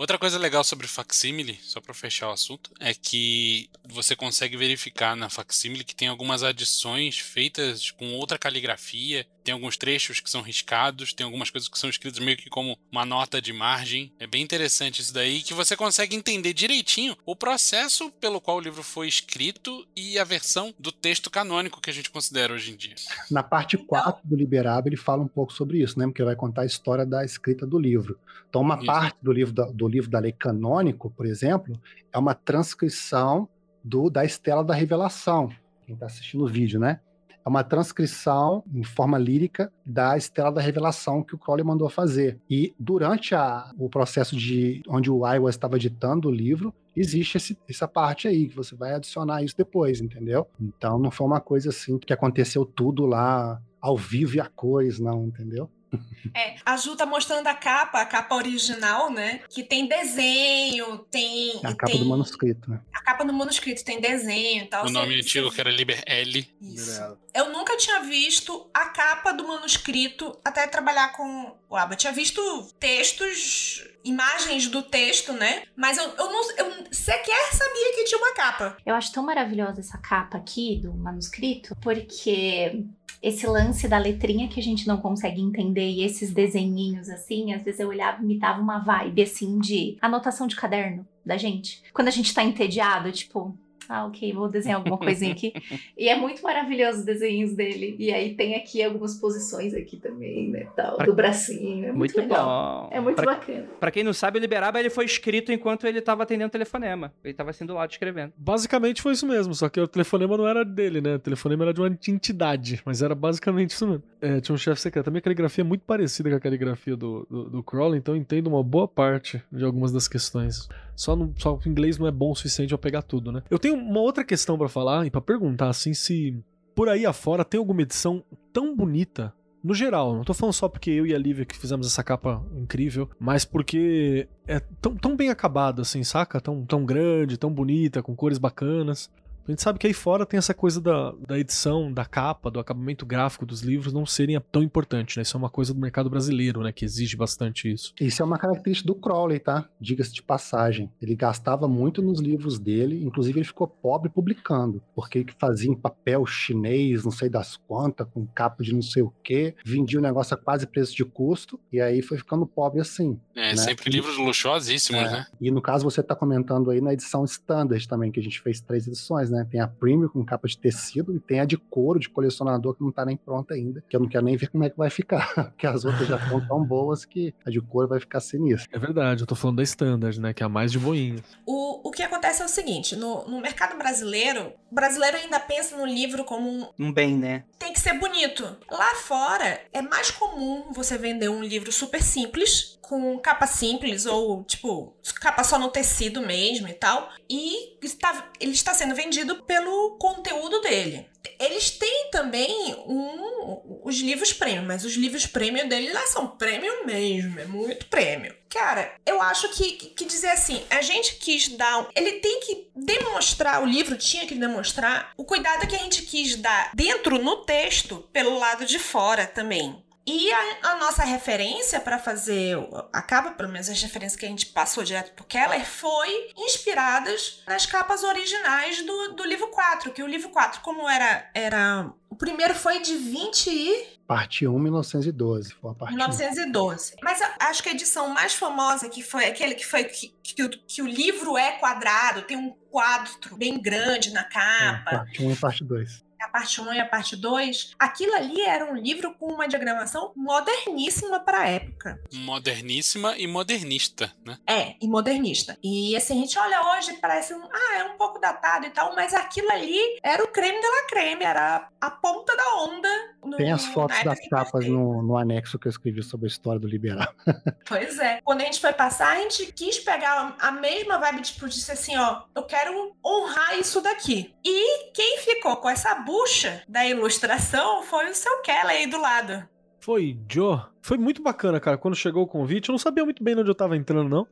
Outra coisa legal sobre facsímile, só pra fechar o assunto, é que você consegue verificar na facsímile que tem algumas adições feitas com outra caligrafia, tem alguns trechos que são riscados, tem algumas coisas que são escritas meio que como uma nota de margem. É bem interessante isso daí, que você consegue entender direitinho o processo pelo qual o livro foi escrito e a versão do texto canônico que a gente considera hoje em dia. Na parte 4 do Liberaba, ele fala um pouco sobre isso, né? Porque vai contar a história da escrita do livro. Então, uma Isso. parte do livro da, do livro da lei canônico, por exemplo, é uma transcrição do da Estela da Revelação. Quem está assistindo o vídeo, né? É uma transcrição em forma lírica da Estela da Revelação que o Crowley mandou fazer. E durante a, o processo de onde o Iowa estava editando o livro, existe esse, essa parte aí, que você vai adicionar isso depois, entendeu? Então não foi uma coisa assim que aconteceu tudo lá ao vivo e a cores, não, entendeu? É, a Ju tá mostrando a capa, a capa original, né? Que tem desenho, tem. É a capa tem... do manuscrito, né? A capa do manuscrito tem desenho e tal. O nome antigo que era Liber L. Isso. Eu nunca tinha visto a capa do manuscrito até trabalhar com o Abba. Tinha visto textos, imagens do texto, né? Mas eu, eu não eu sequer sabia que tinha uma capa. Eu acho tão maravilhosa essa capa aqui do manuscrito, porque esse lance da letrinha que a gente não consegue entender e esses desenhinhos assim, às vezes eu olhava e me dava uma vibe assim de anotação de caderno da gente. Quando a gente tá entediado, tipo, ah, ok, vou desenhar alguma coisinha aqui. e é muito maravilhoso os desenhos dele. E aí tem aqui algumas posições aqui também, né, tal, Pra- do bracinho. É muito, Muito legal. bom. É muito pra, bacana. pra quem não sabe, o Liberaba ele foi escrito enquanto ele tava atendendo o telefonema. Ele tava assim do lado escrevendo. Basicamente foi isso mesmo, só que o telefonema não era dele, né? O telefonema era de uma entidade, mas era basicamente isso mesmo. É, tinha um chefe secreto. A minha caligrafia é muito parecida com a caligrafia do, do, do Crowley, então eu entendo uma boa parte de algumas das questões. Só, no, só o inglês não é bom o suficiente pra pegar tudo, né? Eu tenho uma outra questão pra falar e pra perguntar, assim, se por aí afora tem alguma edição tão bonita no geral, não tô falando só porque eu e a Lívia que fizemos essa capa incrível, mas porque é tão, tão bem acabada, assim, saca? Tão, tão grande, tão bonita, com cores bacanas. A gente sabe que aí fora tem essa coisa da, da edição, da capa, do acabamento gráfico dos livros não serem tão importante, né? Isso é uma coisa do mercado brasileiro, né? Que exige bastante isso. Isso é uma característica do Crowley, tá? Diga-se de passagem. Ele gastava muito nos livros dele, inclusive ele ficou pobre publicando, porque ele fazia em papel chinês, não sei das quantas, com capa de não sei o quê, vendia o negócio a quase preço de custo, e aí foi ficando pobre assim. É, Né? sempre livros luxuosíssimos, É. né? E no caso você tá comentando aí na edição standard também, que a gente fez três edições, né? Tem a premium com capa de tecido e tem a de couro de colecionador que não tá nem pronta ainda, que eu não quero nem ver como é que vai ficar, porque as outras já estão tão boas que a de couro vai ficar sinistra. É verdade, eu tô falando da Standard, né? Que é a mais de boinha. O, o que acontece é o seguinte: no, no mercado brasileiro, o brasileiro ainda pensa no livro como um, Um bem, né? tem que ser bonito. Lá fora, é mais comum você vender um livro super simples, com capa simples, ou tipo, capa só no tecido mesmo e tal. E está, ele está sendo vendido pelo conteúdo dele. Eles têm também um, os livros premium, mas os livros premium dele lá são premium mesmo, é muito premium. Cara, eu acho que, que dizer assim, a gente quis dar. Ele tem que demonstrar, o livro tinha que demonstrar o cuidado que a gente quis dar dentro no texto, pelo lado de fora também. E a, a nossa referência para fazer a capa, pelo menos as referências que a gente passou direto pro Keller, foi inspiradas nas capas originais do, do livro 4. Que o livro 4, como era. era o primeiro foi de 20 e Parte 1, 1912. Foi a parte 1. 1912. Mas eu acho que a edição mais famosa, que foi aquele que foi que, que, o, que o livro é quadrado, tem um quadro bem grande na É, capa, parte 1 e parte 2. A parte 1 e a parte 2. Aquilo ali era um livro com uma diagramação moderníssima para a época. Moderníssima e modernista, né? É, e modernista. E assim, a gente olha hoje, parece um, ah, é um pouco datado e tal, mas aquilo ali era o creme de la creme, era a ponta da onda. no- Tem as fotos das capas no, no anexo que eu escrevi sobre a história do Liberal. Pois é. Quando a gente foi passar, a gente quis pegar a mesma vibe, tipo, disse assim, ó, eu quero honrar isso daqui. E quem ficou com essa bucha da ilustração foi o seu Keller aí do lado. Foi Joe. Foi muito bacana, cara. Quando chegou o convite, eu não sabia muito bem onde eu tava entrando, não.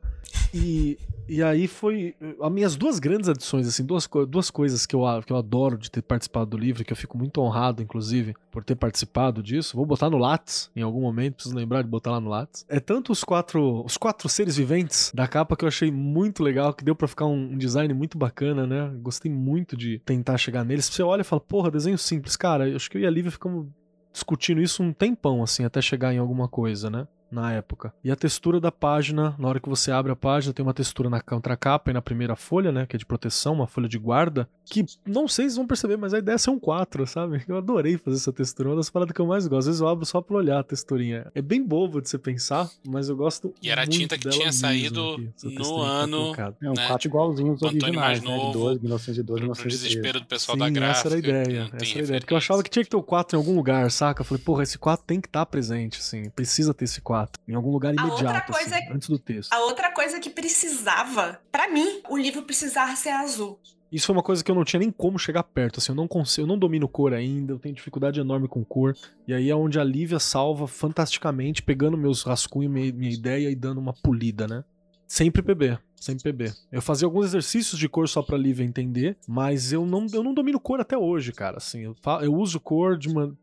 E, e aí foi. As minhas duas grandes adições, assim, duas, duas coisas que eu, que eu adoro de ter participado do livro, que eu fico muito honrado, inclusive, por ter participado disso. Vou botar no Lattes em algum momento, preciso lembrar de botar lá no Lattes. É tanto os quatro, os quatro seres viventes da capa que eu achei muito legal, que deu pra ficar um, um design muito bacana, né? Gostei muito de tentar chegar neles. Você olha e fala, porra, desenho simples. Cara, eu acho que eu e a Lívia ficamos discutindo isso um tempão, assim, até chegar em alguma coisa, né? Na época. E a textura da página, na hora que você abre a página, tem uma textura na contracapa e na primeira folha, né? Que é de proteção, uma folha de guarda. Que não sei se vão perceber, mas a ideia é ser um 4, sabe? Eu adorei fazer essa textura. Uma das paradas que eu mais gosto. Às vezes eu abro só pra olhar a texturinha. É bem bobo de você pensar, mas eu gosto. E era a tinta que tinha saído aqui, no tá ano- colocada. É um né, 4 igualzinho os o Antônio originais, mais né? De novo, 12, 1912, Pro, pro 1913. desespero do pessoal Sim, da gráfica. essa era a ideia. Essa era a ideia. Porque eu achava que tinha que ter o 4 em algum lugar, saca? Eu falei, porra, esse 4 tem que estar presente, assim. Precisa ter esse 4. Em algum lugar imediato, coisa assim, é- antes do texto. A outra coisa que precisava, pra mim, o livro precisava ser azul. Isso foi uma coisa que eu não tinha nem como chegar perto, assim, eu não consigo, eu não domino cor ainda, eu tenho dificuldade enorme com cor. E aí é onde a Lívia salva fantasticamente, pegando meus rascunhos, minha, minha ideia e dando uma polida, né? Sempre PB, sempre PB. Eu fazia alguns exercícios de cor só pra Lívia entender, mas eu não, eu não domino cor até hoje, cara. Assim, eu, fa- eu uso cor de, uma,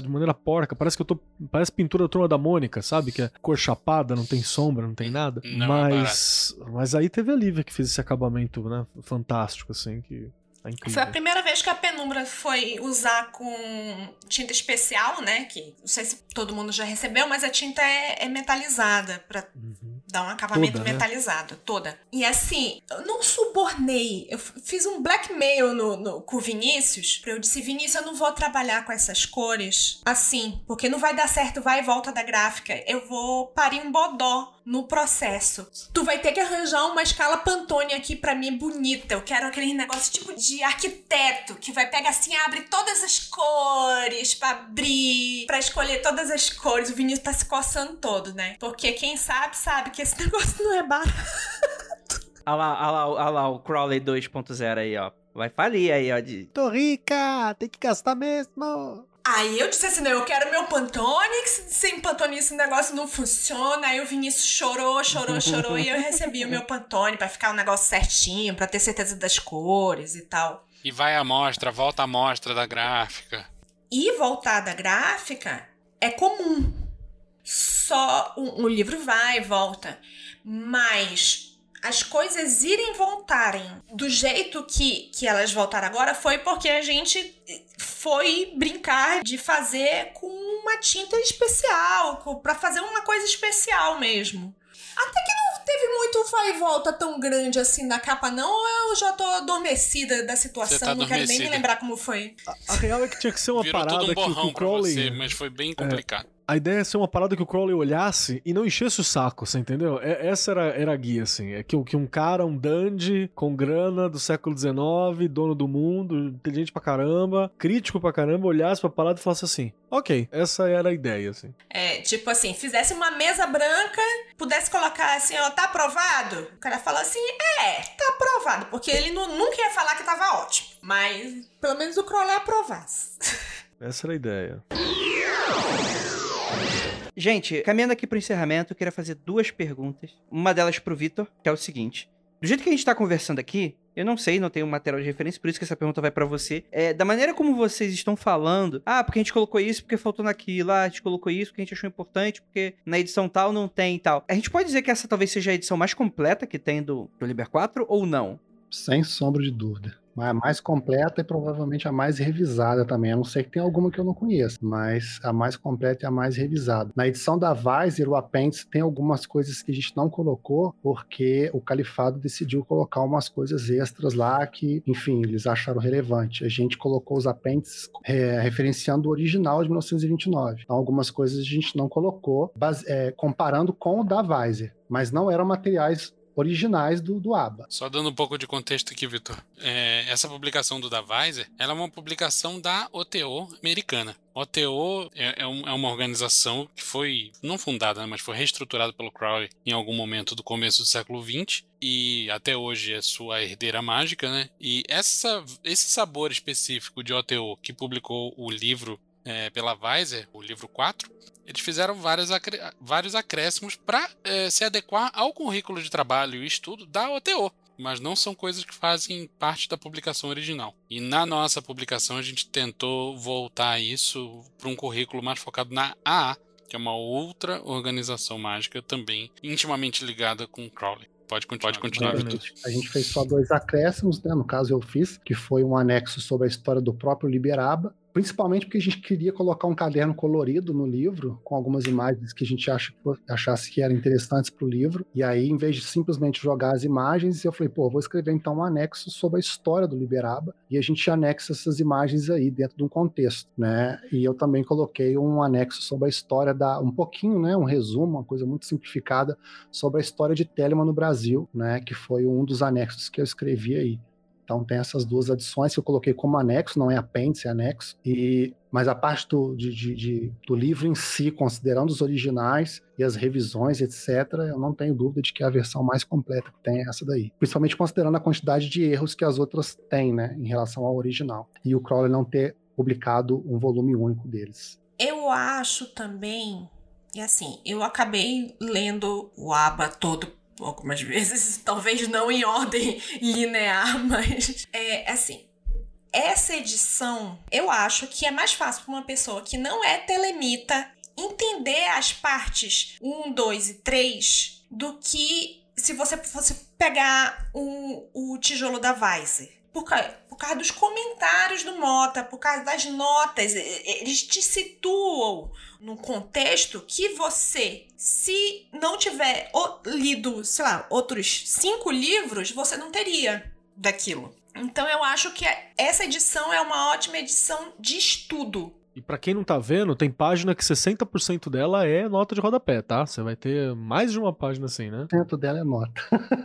de maneira porca. Parece que eu tô. Parece pintura da turma da Mônica, sabe? Que é cor chapada, não tem sombra, não tem nada. Não é mas. Mas aí teve a Lívia que fez esse acabamento, né? Fantástico, assim, que. É incrível. Foi a primeira vez que a penumbra foi usar com tinta especial, né? Que não sei se todo mundo já recebeu, mas a tinta é, é metalizada pra Uhum. Dar um acabamento Toda, né? metalizado, toda. E assim, eu não subornei. Eu fiz um blackmail no, no, com o Vinícius. Eu disse, Vinícius, eu não vou trabalhar com essas cores assim, porque não vai dar certo, vai e volta da gráfica. Eu vou parir um bodó no processo. Tu vai ter que arranjar uma escala Pantone aqui pra mim bonita. Eu quero aquele negócio tipo de arquiteto que vai pegar assim, abre todas as cores pra abrir, pra escolher todas as cores. O Vinícius tá se coçando todo, né? Porque quem sabe, sabe que esse negócio não é barato. Olha lá, olha lá, olha lá o Crowley 2.0 aí, ó. Vai falir aí, ó. De... Tô rica, tem que gastar mesmo. Aí eu disse assim, não, eu quero meu Pantone, que sem Pantone esse negócio não funciona. Aí o Vinícius chorou, chorou, chorou, e eu recebi o meu Pantone pra ficar um negócio certinho, pra ter certeza das cores e tal. E vai a amostra, volta a amostra da gráfica. E voltar da gráfica é comum. Só o, o livro vai e volta. Mas as coisas irem voltarem do jeito que, que elas voltaram agora foi porque a gente foi brincar de fazer com uma tinta especial, pra fazer uma coisa especial mesmo. Até que não teve muito vai e volta tão grande assim na capa, não. ou Eu já tô adormecida da situação, tá não quero nem me lembrar como foi. A real é que tinha que ser uma Virou parada tudo um que, o- Crowley. você, mas foi bem complicado. A ideia é ser uma parada que o Crowley olhasse e não enchesse o saco, você entendeu? É- essa era, era a guia, assim. É que, o- que um cara, um dandy, com grana do século XIX, dono do mundo, inteligente pra caramba, crítico pra caramba, olhasse pra parada e falasse assim: Ok, essa era a ideia, assim. É, tipo assim, fizesse uma mesa branca, pudesse colocar assim, ó, tá aprovado? O cara fala assim, é, tá aprovado, porque ele nu- nunca ia falar que tava ótimo. Mas pelo menos o Crowley aprovasse. Essa era a ideia. Gente, caminhando aqui pro encerramento, eu queria fazer duas perguntas. Uma delas pro Vitor, que é o seguinte. Do jeito que a gente tá conversando aqui, eu não sei, não tenho material de referência, por isso que essa pergunta vai pra você. É, da maneira como vocês estão falando, ah, porque a gente colocou isso, porque faltou naquilo, ah, a gente colocou isso porque a gente achou importante, porque na edição tal não tem e tal. A gente pode dizer que essa talvez seja a edição mais completa que tem do, do Liber 4 ou não? Sem sombra de dúvida. A mais completa e provavelmente a mais revisada também. A não ser que tenha alguma que eu não conheço, mas a mais completa e a mais revisada. Na edição da Weiser, o apêndice tem algumas coisas que a gente não colocou, porque o Califado decidiu colocar umas coisas extras lá que, enfim, eles acharam relevante. A gente colocou os apêndices é, referenciando o original de 1929. Então, algumas coisas a gente não colocou, base- é, comparando com o da Weiser, mas não eram materiais originais do, do ABA. Só dando um pouco de contexto aqui, Vitor. É, essa publicação do Davaiser, ela é uma publicação da OTO americana. OTO é, é é uma organização que foi, não fundada, né, mas foi reestruturada pelo Crowley em algum momento do começo do século XX e até hoje é sua herdeira mágica, né? E essa, esse sabor específico de OTO que publicou o livro é, pela Weiser, o livro 4, eles fizeram várias acre- vários acréscimos para se adequar ao currículo de trabalho e estudo da OTO. Mas não são coisas que fazem parte da publicação original. E na nossa publicação a gente tentou voltar isso para um currículo mais focado na AA, que é uma outra organização mágica também intimamente ligada com o Crowley. Pode continuar, pode continuar. A gente fez só dois acréscimos, né? No caso eu fiz, que foi um anexo sobre a história do próprio Liberaba. Principalmente porque a gente queria colocar um caderno colorido no livro, com algumas imagens que a gente acha, achasse que eram interessantes para o livro. E aí, em vez de simplesmente jogar as imagens, eu falei, pô, vou escrever então um anexo sobre a história do Liberaba e a gente anexa essas imagens aí dentro de um contexto, né? E eu também coloquei um anexo sobre a história da, um pouquinho, né, um resumo, uma coisa muito simplificada sobre a história de Telema no Brasil, né, que foi um dos anexos que eu escrevi aí. Então tem essas duas adições que eu coloquei como anexo, não é apêndice, é anexo. E, mas a parte do, de, de, de, do livro em si, considerando os originais e as revisões, etc., eu não tenho dúvida de que é a versão mais completa que tem é essa daí. Principalmente considerando a quantidade de erros que as outras têm, né, em relação ao original. E o Crowley não ter publicado um volume único deles. Eu acho também, e assim, eu acabei lendo o ABA todo algumas vezes, talvez não em ordem linear, mas é assim. Essa edição, eu acho que é mais fácil para uma pessoa que não é telemita entender as partes 1, 2 e 3 do que se você fosse pegar um, o tijolo da Weiser. Por causa, por causa dos comentários do Mota, por causa das notas, eles te situam num contexto que você, se não tiver lido, sei lá, outros cinco livros, você não teria daquilo. Então eu acho que essa edição é uma ótima edição de estudo. E para quem não tá vendo, tem página que 60% dela é nota de rodapé, tá? Você vai ter mais de uma página assim, né? 60% dela é nota.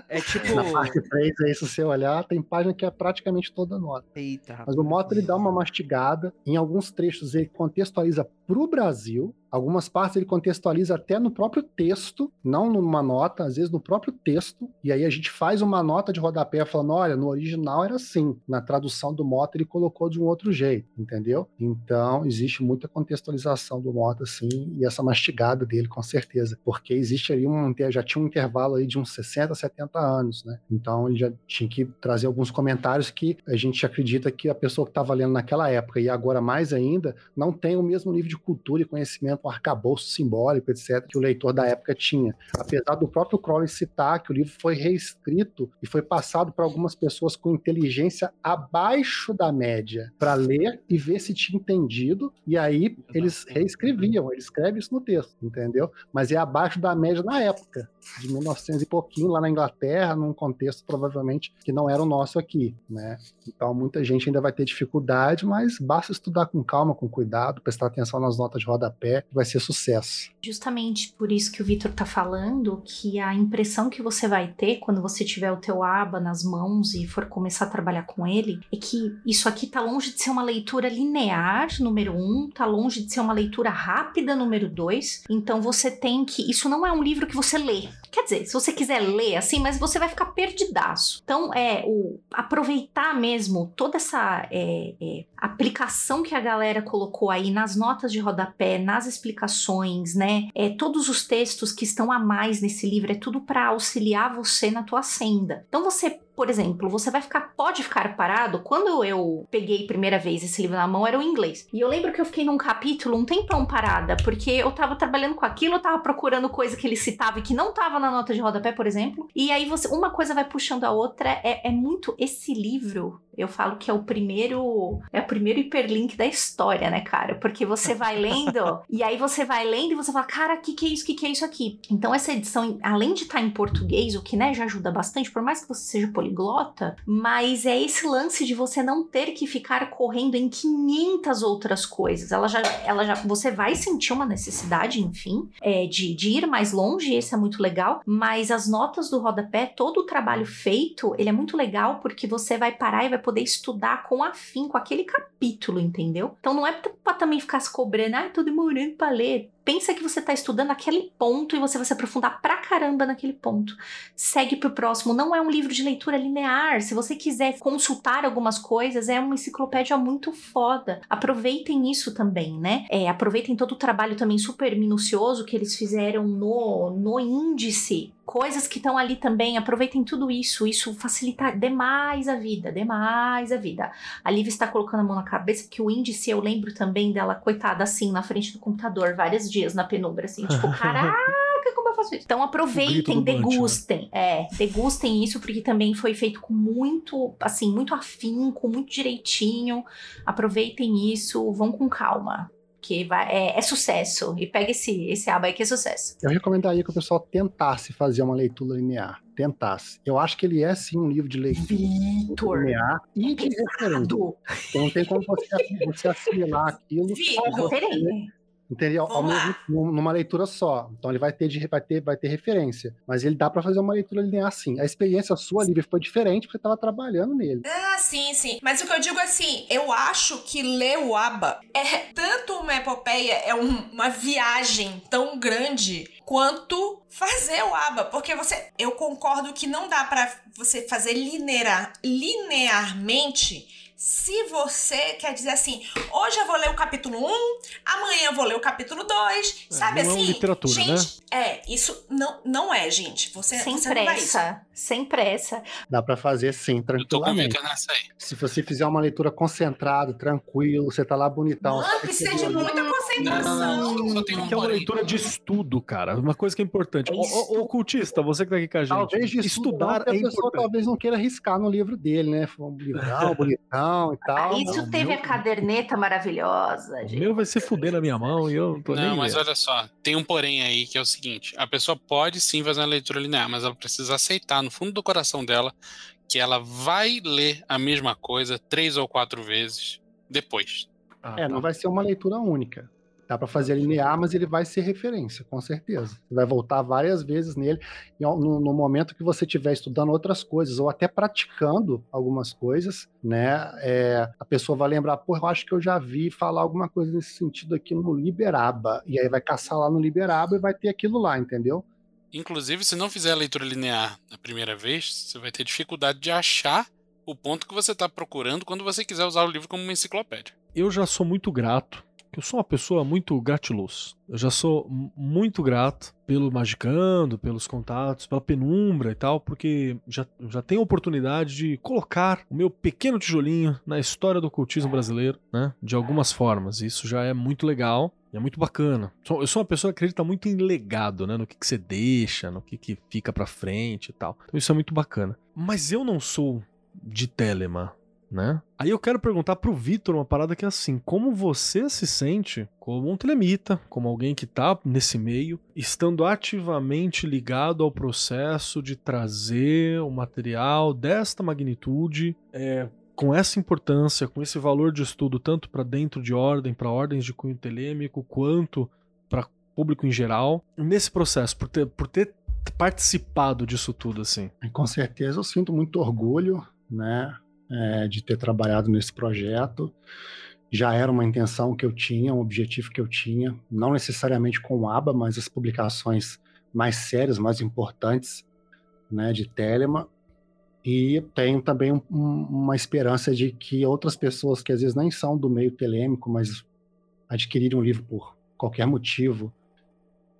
É tipo. Na parte 3 aí, se você olhar, tem página que é praticamente toda nota. Eita, rapaz. Mas o Mota ele dá uma mastigada. Em alguns trechos ele contextualiza pro Brasil. Algumas partes ele contextualiza até no próprio texto, não numa nota, às vezes no próprio texto. E aí a gente faz uma nota de rodapé falando: olha, no original era assim. Na tradução do Mota ele colocou de um outro jeito, entendeu? Então existe muita contextualização do Mota, assim, e essa mastigada dele, com certeza. Porque existe ali um. Já tinha um intervalo aí de uns 60, 70 anos, né? Então ele já tinha que trazer alguns comentários que a gente acredita que a pessoa que estava lendo naquela época e agora mais ainda não tem o mesmo nível de cultura e conhecimento, um arcabouço simbólico, etc., que o leitor da época tinha. Apesar do próprio Crowley citar que o livro foi reescrito e foi passado para algumas pessoas com inteligência abaixo da média para ler e ver se tinha entendido, e aí eles reescreviam, ele escreve isso no texto, entendeu? Mas é abaixo da média na época, de 1900 e pouquinho, lá na Inglaterra, num contexto provavelmente que não era o nosso aqui, né? Então muita gente ainda vai ter dificuldade, mas basta estudar com calma, com cuidado, prestar atenção nas notas de rodapé, vai ser sucesso. Justamente por isso que o Vitor tá falando que a impressão que você vai ter quando você tiver o teu aba nas mãos e for começar a trabalhar com ele é que isso aqui tá longe de ser uma leitura linear, número um, tá longe de ser uma leitura rápida, número dois. Então você tem que. Isso não é um livro que você lê. Quer dizer, se você quiser ler assim, mas você vai ficar perdidaço. Então, é o aproveitar mesmo toda essa é, é, aplicação que a galera colocou aí nas notas de rodapé, nas explicações, né? É, todos os textos que estão a mais nesse livro, é tudo para auxiliar você na tua senda. Então, você por exemplo, você vai ficar, pode ficar parado. Quando eu peguei primeira vez esse livro na mão, era o inglês. E eu lembro que eu fiquei num capítulo um tempão parada, porque eu tava trabalhando com aquilo, eu tava procurando coisa que ele citava e que não tava na nota de rodapé, por exemplo. E aí você, uma coisa vai puxando a outra. É, é muito. Esse livro, eu falo que é o primeiro. É o primeiro hiperlink da história, né, cara? Porque você vai lendo, e aí você vai lendo e você fala, cara, o que, que é isso? O que, que é isso aqui? Então, essa edição, além de estar em português, o que né, já ajuda bastante, por mais que você seja poliglota, mas é esse lance de você não ter que ficar correndo em 500 outras coisas. Ela já, ela já, você vai sentir uma necessidade, enfim, é, de, de ir mais longe, esse é muito legal, mas as notas do rodapé, todo o trabalho feito, ele é muito legal porque você vai parar e vai poder estudar com afinco aquele capítulo, entendeu? Então não é pra também ficar se cobrando, ai, tô demorando pra ler pensa que você está estudando aquele ponto e você vai se aprofundar pra caramba naquele ponto. Segue pro próximo. Não é um livro de leitura linear. Se você quiser consultar algumas coisas, é uma enciclopédia muito foda. Aproveitem isso também, né? É, aproveitem todo o trabalho também super minucioso que eles fizeram no, no índice coisas que estão ali também, aproveitem tudo isso, isso facilita demais a vida, demais a vida. A Liv está colocando a mão na cabeça, que o índice eu lembro também dela, coitada, assim, na frente do computador, várias dias na penumbra, assim, tipo, caraca, como eu faço isso? Então aproveitem, grito do Bunch, né? degustem. É, degustem isso, porque também foi feito com muito, assim, muito afinco, muito direitinho. Aproveitem isso, vão com calma. Que vai, é, é sucesso. E pega esse, esse aba aí que é sucesso. Eu recomendaria que o pessoal tentasse fazer uma leitura linear. Tentasse. Eu acho que ele é sim um livro de leitura linear e de referência. Então não tem como você, você assimilar aquilo Vitor. só entendeu? Ao mesmo, numa leitura só. Então ele vai ter, de- vai ter, vai ter referência. Mas ele dá pra fazer uma leitura linear sim. A experiência sua, Lívia, foi diferente porque você tava trabalhando nele. Ah, sim, sim. Mas o que eu digo é assim, eu acho que ler o ABBA é tanto uma epopeia, é um- uma viagem tão grande quanto fazer o ABBA. Porque você. Eu concordo que não dá pra você fazer linear, linearmente. Se você quer dizer assim, hoje eu vou ler o capítulo 1, amanhã eu vou ler o capítulo 2, É, sabe não é assim? uma literatura, gente, né? É, isso não, não é, gente. Você, Sem você não vai isso. Sem pressa. Dá pra fazer sim, Eu tô o tranquilamente. Nessa aí. Se você fizer uma leitura concentrada, tranquilo, você tá lá bonitão. Não, precisa de muita Não, não, concentração. não, só tem um Que é uma leitura de estudo, cara. Uma coisa que é importante. É ô, ocultista, você que tá aqui com a gente. Talvez de estudar é a pessoa importante. talvez não queira arriscar no livro dele, né? Foi um livrão, bonitão e tal. Isso não, teve meu- a caderneta maravilhosa, O gente. meu vai se fuder na minha mão e eu não tô Não, nem mas vendo. olha só, tem um porém aí que é o seguinte: a pessoa pode sim fazer uma leitura linear, mas ela precisa aceitar no fundo do coração dela que ela vai ler a mesma coisa três ou quatro vezes depois. Ah, É, tá. não vai ser uma leitura única. Dá pra fazer linear, mas ele vai ser referência, com certeza. Você vai voltar várias vezes nele e no, no momento que você estiver estudando outras coisas ou até praticando algumas coisas, né? é, a pessoa vai lembrar, pô, eu acho que eu já vi falar alguma coisa nesse sentido aqui no Liberaba. E aí vai caçar lá no Liberaba e vai ter aquilo lá, entendeu? Inclusive, se não fizer a leitura linear na primeira vez, você vai ter dificuldade de achar o ponto que você está procurando quando você quiser usar o livro como uma enciclopédia. eu já sou muito grato, que eu sou uma pessoa muito gratiluz. Eu já sou muito grato pelo Magicando, pelos contatos, pela penumbra e tal, porque já, já tenho a oportunidade de colocar o meu pequeno tijolinho na história do ocultismo brasileiro, né? De algumas formas. Isso já é muito legal. É muito bacana. Eu sou uma pessoa que acredita muito em legado, né? No que, que você deixa, no que, que fica pra frente e tal. Então isso é muito bacana. Mas eu não sou de Telema, né? Aí eu quero perguntar pro Vitor uma parada que é assim, como você se sente como um telemita, como alguém que tá nesse meio, estando ativamente ligado ao processo de trazer o material desta magnitude, é, com essa importância, com esse valor de estudo tanto para dentro de ordem, para ordens de cunho telêmico, quanto para público em geral, nesse processo, por ter, por ter participado disso tudo assim. E com certeza eu sinto muito orgulho, né, é, de ter trabalhado nesse projeto. Já era uma intenção que eu tinha, um objetivo que eu tinha, não necessariamente com ABA, mas as publicações mais sérias, mais importantes, né, de Telema. E tenho também um- uma esperança de que outras pessoas que às vezes nem são do meio telêmico, mas adquirirem um livro por qualquer motivo,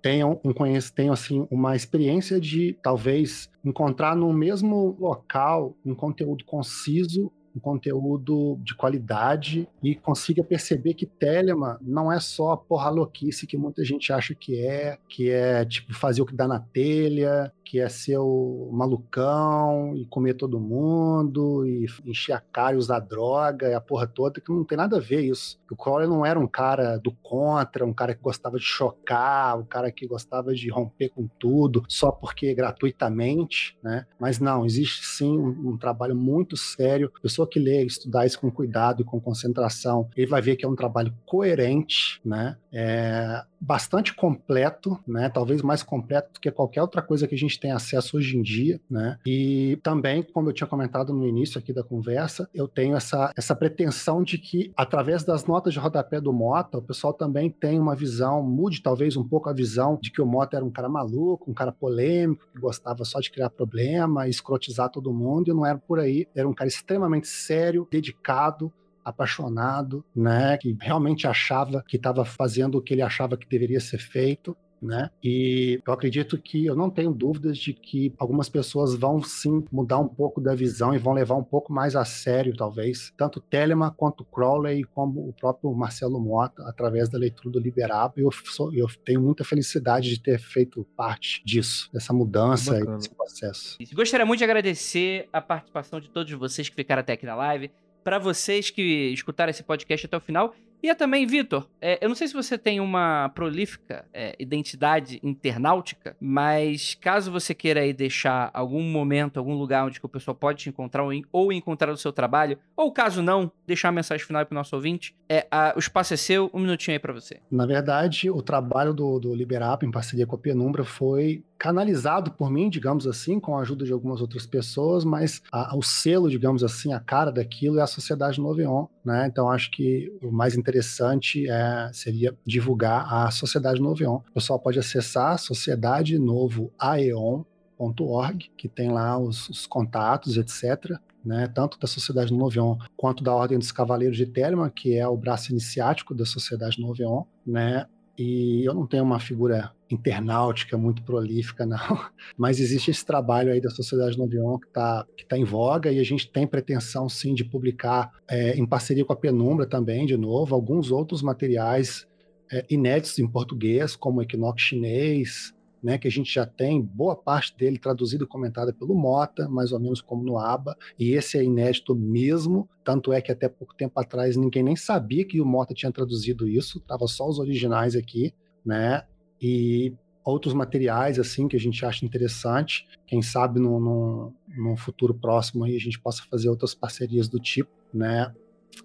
tenham um tenham assim uma experiência de talvez encontrar no mesmo local um conteúdo conciso, um conteúdo de qualidade e consiga perceber que Telema não é só a porra louquice que muita gente acha que é, que é tipo fazer o que dá na telha, que é ser o malucão e comer todo mundo e encher a cara e usar droga e a porra toda, que não tem nada a ver isso. O Crowley não era um cara do contra, um cara que gostava de chocar, um cara que gostava de romper com tudo, só porque gratuitamente, né? Mas não, existe sim um, um trabalho muito sério. A pessoa que lê, estudar isso com cuidado e com concentração, ele vai ver que é um trabalho coerente, né? É bastante completo, né? Talvez mais completo do que qualquer outra coisa que a gente tem acesso hoje em dia, né? E também, como eu tinha comentado no início aqui da conversa, eu tenho essa, essa pretensão de que, através das notas de rodapé do Mota, o pessoal também tem uma visão, mude talvez um pouco a visão de que o Mota era um cara maluco, um cara polêmico, que gostava só de criar problema, escrotizar todo mundo, e não era por aí. Era um cara extremamente sério, dedicado, apaixonado, né, que realmente achava que estava fazendo o que ele achava que deveria ser feito, né? E eu acredito que eu não tenho dúvidas de que algumas pessoas vão sim mudar um pouco da visão e vão levar um pouco mais a sério, talvez, tanto Telemann quanto Crowley, como o próprio Marcelo Mota, através da leitura do Liberabo. Eu, sou, eu tenho muita felicidade de ter feito parte disso, dessa mudança e desse processo. Gostaria muito de agradecer a participação de todos vocês que ficaram até aqui na live. Para vocês que escutaram esse podcast até o final, e é também, Vitor, é, eu não sei se você tem uma prolífica é, identidade internautica, mas caso você queira aí deixar algum momento, algum lugar onde o pessoal pode te encontrar ou, ou encontrar o seu trabalho, ou caso não, deixar a mensagem final para o nosso ouvinte, é, a, o espaço é seu, um minutinho aí para você. Na verdade, o trabalho do, do Liberap, em parceria com a Penumbra, foi canalizado por mim, digamos assim, com a ajuda de algumas outras pessoas, mas a, o selo, digamos assim, a cara daquilo é a Sociedade Noveon, né? Então acho que o mais interessante é, seria divulgar a Sociedade Noveon. O pessoal pode acessar Sociedade Novo Aeon.org, que tem lá os, os contatos, etc. Né, tanto da Sociedade Noveon quanto da Ordem dos Cavaleiros de Telemann, que é o braço iniciático da Sociedade Noveon, né, e eu não tenho uma figura internautica muito prolífica, não. Mas existe esse trabalho aí da Sociedade Novion que está que tá em voga e a gente tem pretensão, sim, de publicar é, em parceria com a Penumbra também, de novo, alguns outros materiais é, inéditos em português, como o Equinox chinês, né, que a gente já tem boa parte dele traduzido e comentada pelo Mota, mais ou menos como no ABA, e esse é inédito mesmo, tanto é que até pouco tempo atrás ninguém nem sabia que o Mota tinha traduzido isso, tava só os originais aqui, né, e outros materiais assim que a gente acha interessante, quem sabe no, no, no futuro próximo aí a gente possa fazer outras parcerias do tipo, né,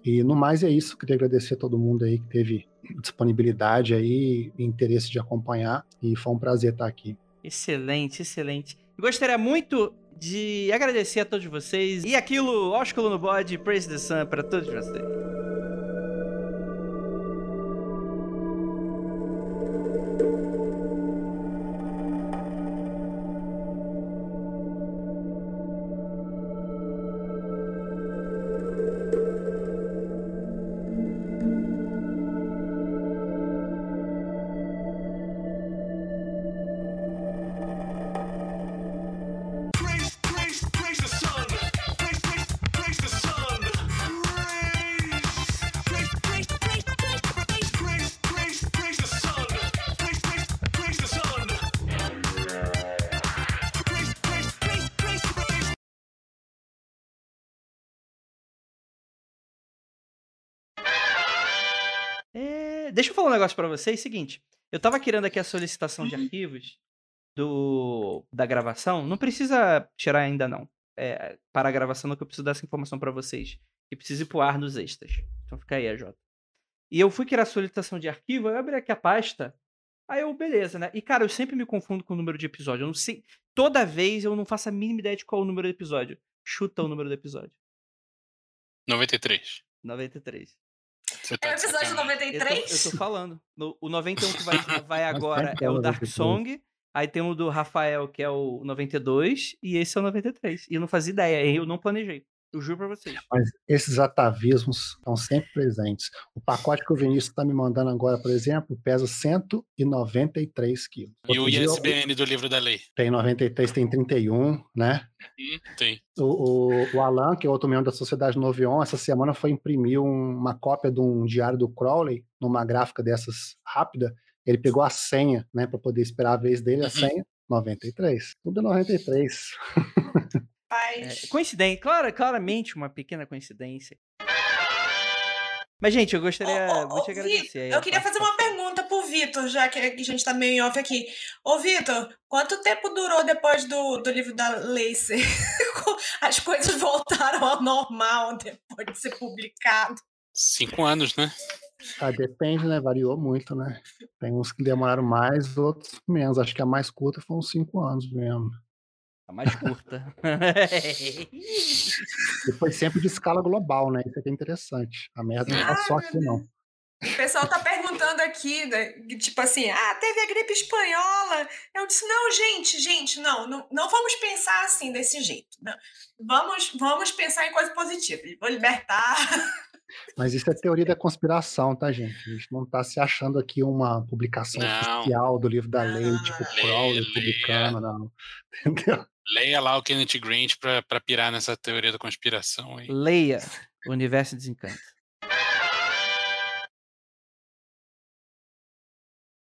e no mais é isso, queria agradecer a todo mundo aí que teve disponibilidade aí, interesse de acompanhar e foi um prazer estar aqui. Excelente, excelente. Gostaria muito de agradecer a todos vocês e aquilo, ósculo no bode, praise the sun para todos vocês. Deixa eu falar um negócio para vocês. Seguinte, eu tava querendo aqui a solicitação de uhum. arquivos do da gravação. Não precisa tirar ainda, não. É, para a gravação, não que eu preciso dar essa informação para vocês. Que precisa ir pro ar nos extras. Então fica aí, AJ. E eu fui criar a solicitação de arquivo, eu abri aqui a pasta. Aí eu, beleza, né? E, cara, eu sempre me confundo com o número de episódio. Eu não sei. Toda vez eu não faço a mínima ideia de qual é o número do episódio. Chuta o número do episódio. 93. 93. Você tá é o episódio 93? Eu tô, eu tô falando. No, o 91 que vai, vai agora é o Dark Song. Aí tem o do Rafael, que é o 92, e esse é o 93. E eu não fazia ideia, eu não planejei. Eu juro pra vocês. Mas esses atavismos estão sempre presentes. O pacote que o Vinícius está me mandando agora, por exemplo, pesa 193 quilos. E o ISBN eu... do livro da lei? Tem 93, tem 31, né? Hum, tem. O, o, o, Alan, que é outro membro da Sociedade Novion, essa semana foi imprimir um, uma cópia de um diário do Crowley, numa gráfica dessas rápida. Ele pegou a senha, né, para poder esperar a vez dele, a uhum. senha, 93. Tudo 93. É, coincidência, claro, claramente uma pequena coincidência. Mas, gente, eu gostaria muito de agradecer. Eu queria fazer uma pergunta pro Vitor, já que a gente tá meio em off aqui. Ô, Vitor, quanto tempo durou depois do, do livro da Lacey? As coisas voltaram ao normal depois de ser publicado? Cinco anos, né? Ah, depende, né? Variou muito, né? Tem uns que demoraram mais, outros menos. Acho que a mais curta foi uns cinco anos mesmo. A mais curta. Depois sempre de escala global, né? Isso é aqui é interessante. A merda não tá só aqui, não. O pessoal tá perguntando aqui, né? tipo assim, ah, teve a gripe espanhola. Eu disse, não, gente, gente, não, não, não vamos pensar assim desse jeito. Não. Vamos, vamos pensar em coisa positiva. Vou libertar. Mas isso é teoria da conspiração, tá, gente? A gente não tá se achando aqui uma publicação não. oficial do livro da lei, tipo, Crowley, republicano é. não. Entendeu? Leia lá o Kenneth Grant para pirar nessa teoria da conspiração. Aí. Leia o Universo Desencanto.